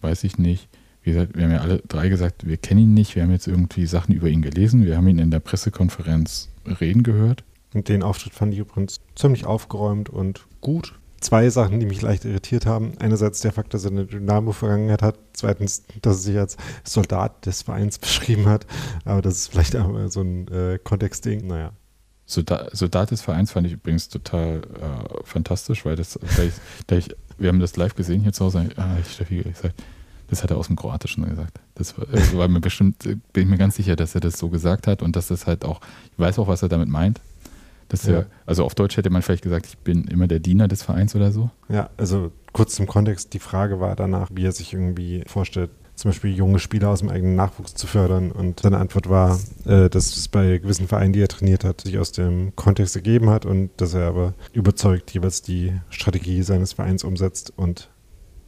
weiß ich nicht. Wie gesagt, wir haben ja alle drei gesagt, wir kennen ihn nicht. Wir haben jetzt irgendwie Sachen über ihn gelesen. Wir haben ihn in der Pressekonferenz reden gehört. Und den Auftritt fand ich übrigens ziemlich aufgeräumt und gut zwei Sachen, die mich leicht irritiert haben. Einerseits der Fakt, dass er eine Dynamo-Vergangenheit hat. Zweitens, dass er sich als Soldat des Vereins beschrieben hat. Aber das ist vielleicht auch so ein äh, Kontextding. Naja. Soldat, Soldat des Vereins fand ich übrigens total äh, fantastisch, weil das, da ich, da ich, wir haben das live gesehen hier zu Hause. Ah, ich Steffi gesagt, das hat er aus dem Kroatischen gesagt. Das war, das war mir bestimmt, bin ich mir ganz sicher, dass er das so gesagt hat und dass das halt auch, ich weiß auch, was er damit meint. Das ja. ja. also auf Deutsch hätte man vielleicht gesagt, ich bin immer der Diener des Vereins oder so. Ja, also kurz zum Kontext, die Frage war danach, wie er sich irgendwie vorstellt, zum Beispiel junge Spieler aus dem eigenen Nachwuchs zu fördern. Und seine Antwort war, äh, dass es bei gewissen Vereinen, die er trainiert hat, sich aus dem Kontext ergeben hat und dass er aber überzeugt jeweils die Strategie seines Vereins umsetzt und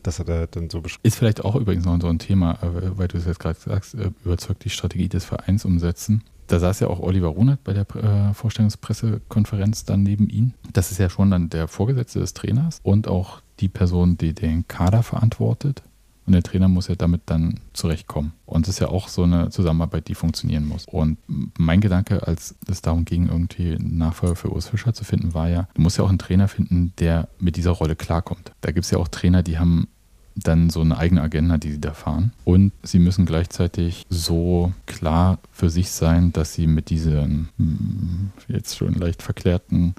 das hat er dann so beschrieben. Ist vielleicht auch übrigens noch so ein Thema, äh, weil du es jetzt gerade sagst, äh, überzeugt die Strategie des Vereins umsetzen da saß ja auch Oliver Runert bei der äh, Vorstellungspressekonferenz dann neben ihm. Das ist ja schon dann der Vorgesetzte des Trainers und auch die Person, die den Kader verantwortet. Und der Trainer muss ja damit dann zurechtkommen. Und es ist ja auch so eine Zusammenarbeit, die funktionieren muss. Und mein Gedanke, als es darum ging, irgendwie einen Nachfolger für Urs Fischer zu finden, war ja, du musst ja auch einen Trainer finden, der mit dieser Rolle klarkommt. Da gibt es ja auch Trainer, die haben dann so eine eigene Agenda, die sie da fahren. Und sie müssen gleichzeitig so klar für sich sein, dass sie mit diesen hm, jetzt schon leicht verklärten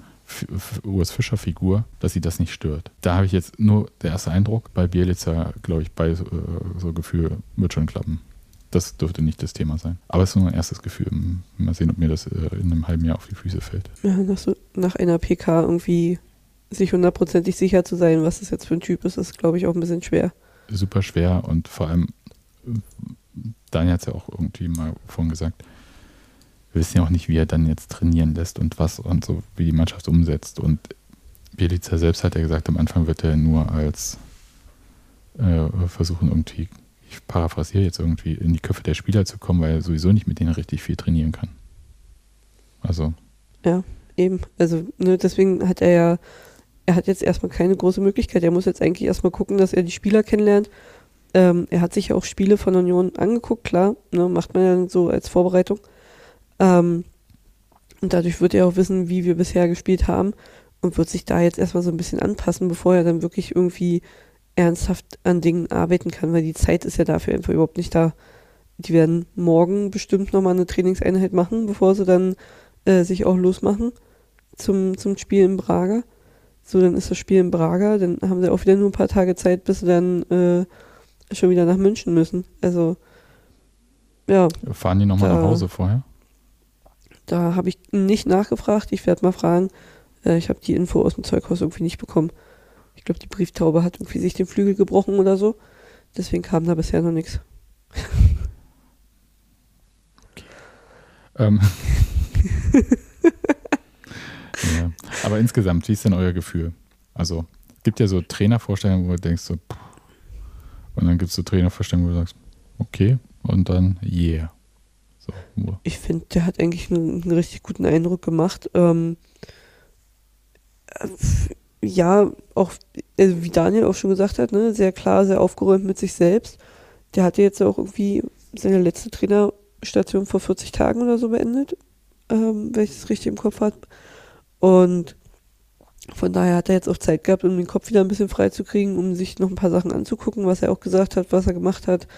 Urs Fischer Figur, dass sie das nicht stört. Da habe ich jetzt nur der erste Eindruck. Bei Bielitzer, glaube ich, bei äh, so Gefühl wird schon klappen. Das dürfte nicht das Thema sein. Aber es ist nur ein erstes Gefühl. Mal sehen, ob mir das äh, in einem halben Jahr auf die Füße fällt. Ja, nach, so, nach einer PK irgendwie sich hundertprozentig sicher zu sein, was das jetzt für ein Typ ist, ist, glaube ich, auch ein bisschen schwer. Super schwer und vor allem, Daniel hat es ja auch irgendwie mal vorhin gesagt, wir wissen ja auch nicht, wie er dann jetzt trainieren lässt und was und so, wie die Mannschaft umsetzt. Und Bielica selbst hat ja gesagt, am Anfang wird er nur als äh, versuchen, irgendwie, ich paraphrasiere jetzt irgendwie, in die Köpfe der Spieler zu kommen, weil er sowieso nicht mit denen richtig viel trainieren kann. Also. Ja, eben. Also, ne, deswegen hat er ja er hat jetzt erstmal keine große Möglichkeit. Er muss jetzt eigentlich erstmal gucken, dass er die Spieler kennenlernt. Ähm, er hat sich ja auch Spiele von Union angeguckt, klar, ne, macht man ja so als Vorbereitung. Ähm, und dadurch wird er auch wissen, wie wir bisher gespielt haben und wird sich da jetzt erstmal so ein bisschen anpassen, bevor er dann wirklich irgendwie ernsthaft an Dingen arbeiten kann, weil die Zeit ist ja dafür einfach überhaupt nicht da. Die werden morgen bestimmt nochmal eine Trainingseinheit machen, bevor sie dann äh, sich auch losmachen zum, zum Spiel in Braga. So, dann ist das Spiel in Braga, dann haben sie auch wieder nur ein paar Tage Zeit, bis sie dann äh, schon wieder nach München müssen. Also, ja. Fahren die nochmal nach Hause vorher? Da habe ich nicht nachgefragt. Ich werde mal fragen. Äh, ich habe die Info aus dem Zeughaus irgendwie nicht bekommen. Ich glaube, die Brieftaube hat irgendwie sich den Flügel gebrochen oder so. Deswegen kam da bisher noch nichts. Okay. Ähm. Ja. Aber insgesamt, wie ist denn euer Gefühl? Also, es gibt ja so Trainervorstellungen, wo du denkst so, pff, und dann gibt es so Trainervorstellungen, wo du sagst, okay, und dann yeah. So, ich finde, der hat eigentlich einen, einen, richtig guten Eindruck gemacht. Ähm, äh, ja, auch also wie Daniel auch schon gesagt hat, ne, sehr klar, sehr aufgeräumt mit sich selbst. Der hatte jetzt auch irgendwie seine letzte Trainerstation vor 40 Tagen oder so beendet. ähm, wenn ich es richtig im Kopf habe. Und von daher hat er jetzt auch Zeit gehabt, um den Kopf wieder ein bisschen frei zu kriegen, um sich noch ein paar Sachen anzugucken, was er auch gesagt hat, was er gemacht hat.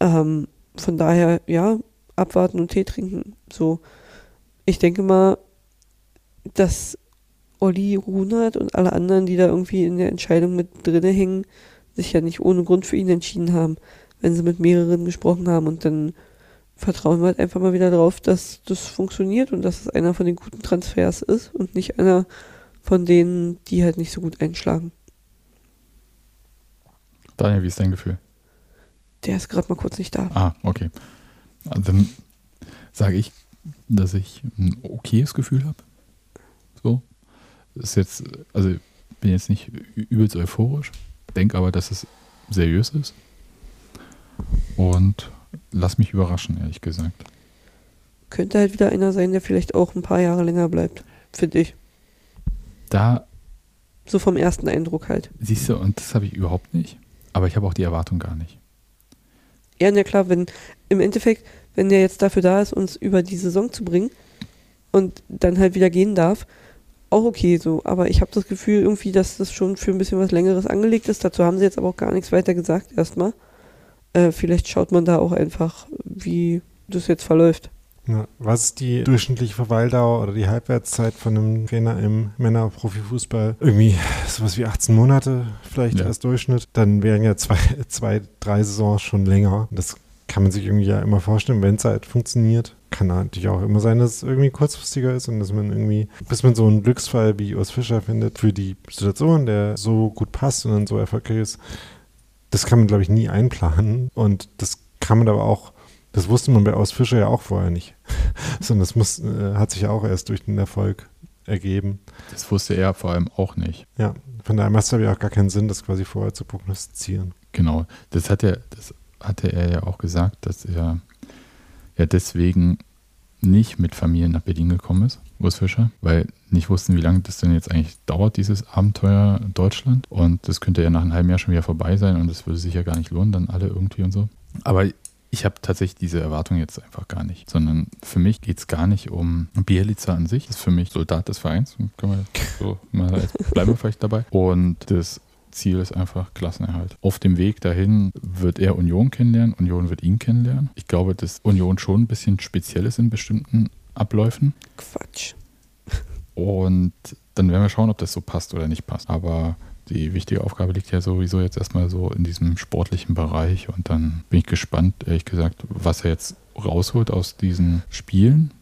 Ähm, von daher, ja, abwarten und Tee trinken. So, ich denke mal, dass Olli Runert und alle anderen, die da irgendwie in der Entscheidung mit drinne hängen, sich ja nicht ohne Grund für ihn entschieden haben, wenn sie mit mehreren gesprochen haben und dann vertrauen wir halt einfach mal wieder drauf, dass das funktioniert und dass es einer von den guten Transfers ist und nicht einer von denen, die halt nicht so gut einschlagen. Daniel, wie ist dein Gefühl? Der ist gerade mal kurz nicht da. Ah, okay. Also dann sage ich, dass ich ein okayes Gefühl habe. So. Ist jetzt, also bin jetzt nicht übelst euphorisch, denke aber, dass es seriös ist. Und lass mich überraschen, ehrlich gesagt. Könnte halt wieder einer sein, der vielleicht auch ein paar Jahre länger bleibt, finde ich. Da. So vom ersten Eindruck halt. Siehst du, und das habe ich überhaupt nicht. Aber ich habe auch die Erwartung gar nicht. Ja, na klar, wenn im Endeffekt, wenn der jetzt dafür da ist, uns über die Saison zu bringen und dann halt wieder gehen darf, auch okay so. Aber ich habe das Gefühl irgendwie, dass das schon für ein bisschen was Längeres angelegt ist. Dazu haben sie jetzt aber auch gar nichts weiter gesagt erstmal. Äh, vielleicht schaut man da auch einfach, wie das jetzt verläuft. Ja, was ist die durchschnittliche Verweildauer oder die Halbwertszeit von einem Trainer im Männerprofifußball? Irgendwie sowas wie 18 Monate vielleicht ja. als Durchschnitt. Dann wären ja zwei, zwei, drei Saisons schon länger. Das kann man sich irgendwie ja immer vorstellen, wenn es halt funktioniert. Kann natürlich auch immer sein, dass es irgendwie kurzfristiger ist und dass man irgendwie, bis man so einen Glücksfall wie Urs Fischer findet für die Situation, der so gut passt und dann so erfolgreich ist. Das kann man, glaube ich, nie einplanen. Und das kann man aber auch das wusste man bei Aus Fischer ja auch vorher nicht. Sondern das muss, äh, hat sich ja auch erst durch den Erfolg ergeben. Das wusste er vor allem auch nicht. Ja, von daher macht es ja auch gar keinen Sinn, das quasi vorher zu prognostizieren. Genau, das hat er, das hatte er ja auch gesagt, dass er ja deswegen nicht mit Familie nach Berlin gekommen ist, Urs Fischer, weil nicht wussten, wie lange das denn jetzt eigentlich dauert, dieses Abenteuer Deutschland. Und das könnte ja nach einem halben Jahr schon wieder vorbei sein und das würde sich ja gar nicht lohnen, dann alle irgendwie und so. Aber ich habe tatsächlich diese Erwartung jetzt einfach gar nicht, sondern für mich geht es gar nicht um Bielica an sich. Das ist für mich Soldat des Vereins. Können wir so mal, bleiben wir vielleicht dabei. Und das Ziel ist einfach Klassenerhalt. Auf dem Weg dahin wird er Union kennenlernen, Union wird ihn kennenlernen. Ich glaube, dass Union schon ein bisschen speziell ist in bestimmten Abläufen. Quatsch. Und dann werden wir schauen, ob das so passt oder nicht passt. Aber die wichtige Aufgabe liegt ja sowieso jetzt erstmal so in diesem sportlichen Bereich und dann bin ich gespannt, ehrlich gesagt, was er jetzt rausholt aus diesen Spielen.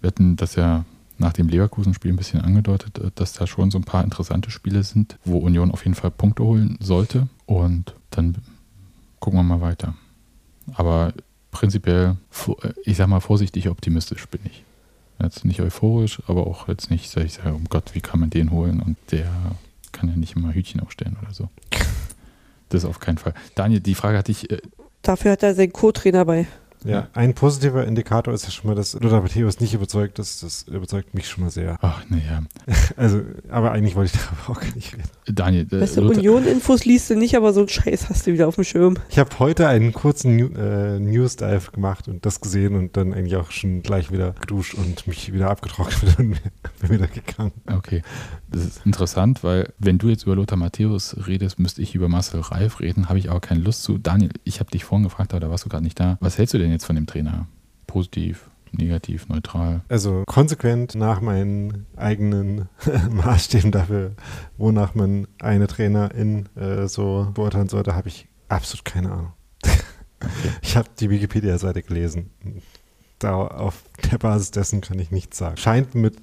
Wir hatten das ja nach dem Leverkusen-Spiel ein bisschen angedeutet, dass da schon so ein paar interessante Spiele sind, wo Union auf jeden Fall Punkte holen sollte und dann gucken wir mal weiter. Aber prinzipiell, ich sag mal vorsichtig optimistisch bin ich. Jetzt nicht euphorisch, aber auch jetzt nicht, sag ich sage, um Gott, wie kann man den holen und der kann ja nicht immer Hütchen aufstellen oder so. Das auf keinen Fall. Daniel, die Frage hatte ich. Äh Dafür hat er seinen Co-Trainer bei. Ja, ein positiver Indikator ist ja schon mal, dass Lothar Matthäus nicht überzeugt ist. Das überzeugt mich schon mal sehr. Ach, naja. Also, aber eigentlich wollte ich darüber auch gar nicht reden. Daniel, äh, weißt du, Union-Infos liest du nicht, aber so einen Scheiß hast du wieder auf dem Schirm. Ich habe heute einen kurzen New, äh, News-Dive gemacht und das gesehen und dann eigentlich auch schon gleich wieder geduscht und mich wieder abgetrocknet und bin wieder gegangen. Okay. Das ist interessant, weil wenn du jetzt über Lothar Matthäus redest, müsste ich über Marcel Reif reden, habe ich aber keine Lust zu. Daniel, ich habe dich vorhin gefragt, aber da warst du gerade nicht da. Was hältst du denn jetzt von dem Trainer? Positiv, negativ, neutral? Also konsequent nach meinen eigenen Maßstäben dafür, wonach man eine Trainerin äh, so beurteilen sollte, habe ich absolut keine Ahnung. ich habe die Wikipedia-Seite gelesen. Da auf der Basis dessen kann ich nichts sagen. Scheint mit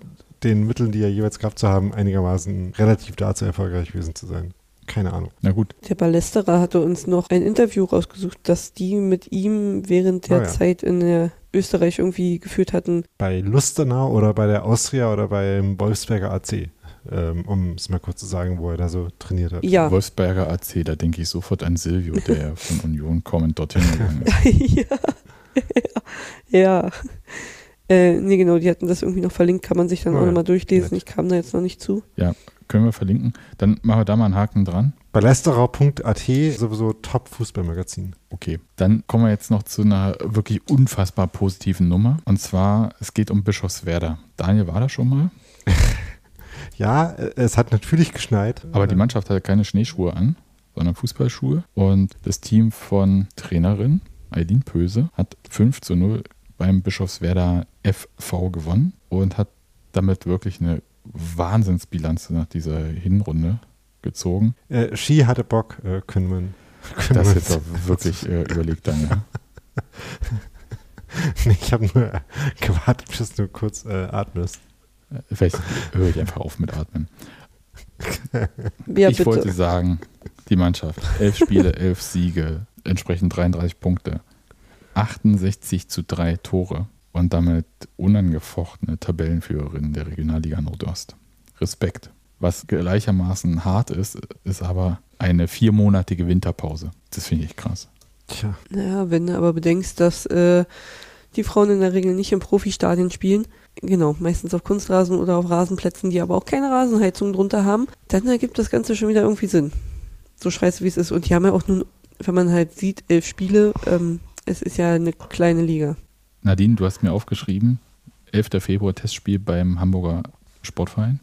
den Mitteln, die er jeweils gehabt zu haben, einigermaßen relativ dazu erfolgreich gewesen zu sein. Keine Ahnung. Na gut. Der Ballesterer hatte uns noch ein Interview rausgesucht, das die mit ihm während der oh ja. Zeit in der Österreich irgendwie geführt hatten. Bei Lustenau oder bei der Austria oder beim Wolfsberger AC. Ähm, um es mal kurz zu sagen, wo er da so trainiert hat. Ja. Wolfsberger AC, da denke ich sofort an Silvio, der von Union kommend dorthin gegangen ist. ja. ja. Äh, nee, genau, die hatten das irgendwie noch verlinkt, kann man sich dann oh, auch nochmal durchlesen. Ich kam da jetzt noch nicht zu. Ja, können wir verlinken. Dann machen wir da mal einen Haken dran. Ballesterau.at sowieso Top-Fußballmagazin. Okay, dann kommen wir jetzt noch zu einer wirklich unfassbar positiven Nummer. Und zwar, es geht um Bischofswerda. Daniel war da schon mal, Ja, es hat natürlich geschneit. aber die Mannschaft hatte keine Schneeschuhe an, sondern Fußballschuhe. Und das Team von Trainerin Eileen Pöse hat 5 zu 0 beim Bischofswerda FV gewonnen und hat damit wirklich eine Wahnsinnsbilanz nach dieser Hinrunde gezogen. Äh, Ski hatte Bock, äh, können wir. Können Das jetzt auch wirklich äh, überlegt, Daniel. nee, ich habe nur gewartet, bis du kurz äh, atmest. Äh, Vielleicht höre ich einfach auf mit Atmen. Ja, ich bitte. wollte sagen, die Mannschaft, elf Spiele, elf Siege, entsprechend 33 Punkte, 68 zu drei Tore und damit unangefochtene Tabellenführerin der Regionalliga Nordost. Respekt. Was gleichermaßen hart ist, ist aber eine viermonatige Winterpause. Das finde ich krass. Tja, Naja, wenn du aber bedenkst, dass äh, die Frauen in der Regel nicht im Profistadien spielen, genau, meistens auf Kunstrasen oder auf Rasenplätzen, die aber auch keine Rasenheizung drunter haben, dann ergibt das Ganze schon wieder irgendwie Sinn. So scheiße wie es ist. Und die haben ja auch nun, wenn man halt sieht, elf Spiele, ähm, es ist ja eine kleine Liga. Nadine, du hast mir aufgeschrieben, 11. Februar Testspiel beim Hamburger Sportverein.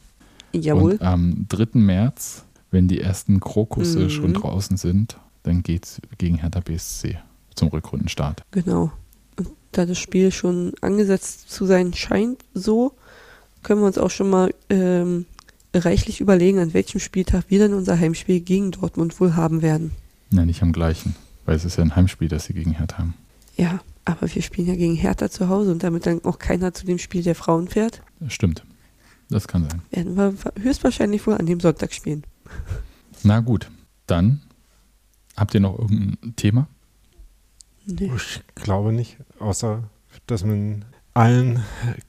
Jawohl. Und am 3. März, wenn die ersten Krokusse Mhm. schon draußen sind, dann geht es gegen Hertha BSC zum Rückrundenstart. Genau. Und da das Spiel schon angesetzt zu sein scheint, so können wir uns auch schon mal ähm, reichlich überlegen, an welchem Spieltag wir dann unser Heimspiel gegen Dortmund wohl haben werden. Nein, nicht am gleichen, weil es ist ja ein Heimspiel, das sie gegen Hertha haben. Ja, aber wir spielen ja gegen Hertha zu Hause und damit dann auch keiner zu dem Spiel der Frauen fährt, Das stimmt. Das kann sein. werden wir höchstwahrscheinlich wohl an dem Sonntag spielen. Na gut, dann habt ihr noch irgendein Thema? Nee. ich glaube nicht, außer dass man allen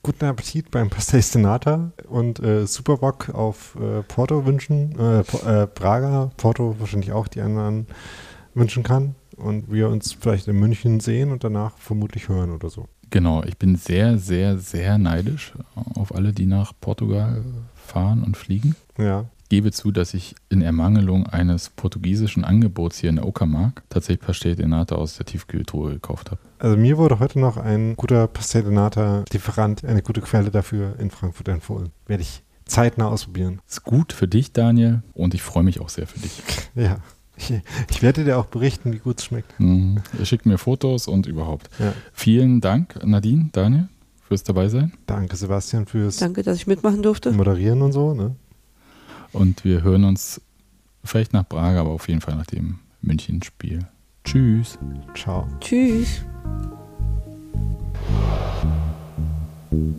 guten Appetit beim Pastel Senata und äh, super Bock auf äh, Porto wünschen, äh, Po- äh, Braga, Porto wahrscheinlich auch die anderen wünschen kann und wir uns vielleicht in München sehen und danach vermutlich hören oder so. Genau, ich bin sehr, sehr, sehr neidisch auf alle, die nach Portugal fahren und fliegen. Ja, Ich gebe zu, dass ich in Ermangelung eines portugiesischen Angebots hier in der Uckermark tatsächlich Pastel de Nata aus der Tiefkühltruhe gekauft habe. also mir wurde heute noch ein guter Pastel de Nata Lieferant, eine gute Quelle dafür in Frankfurt empfohlen. Werde ich zeitnah ausprobieren. Ist gut für dich, Daniel, und ich freue mich auch sehr für dich. Ja, ich, ich werde dir auch berichten, wie gut es schmeckt. Mhm. Schickt mir Fotos und überhaupt. Ja. Vielen Dank, Nadine, Daniel, fürs dabei sein. Danke, Sebastian, fürs Danke, dass ich mitmachen durfte. Moderieren und so. Ne? Und wir hören uns vielleicht nach Braga, aber auf jeden Fall nach dem München-Spiel. Tschüss. Ciao. Tschüss. Tschüss.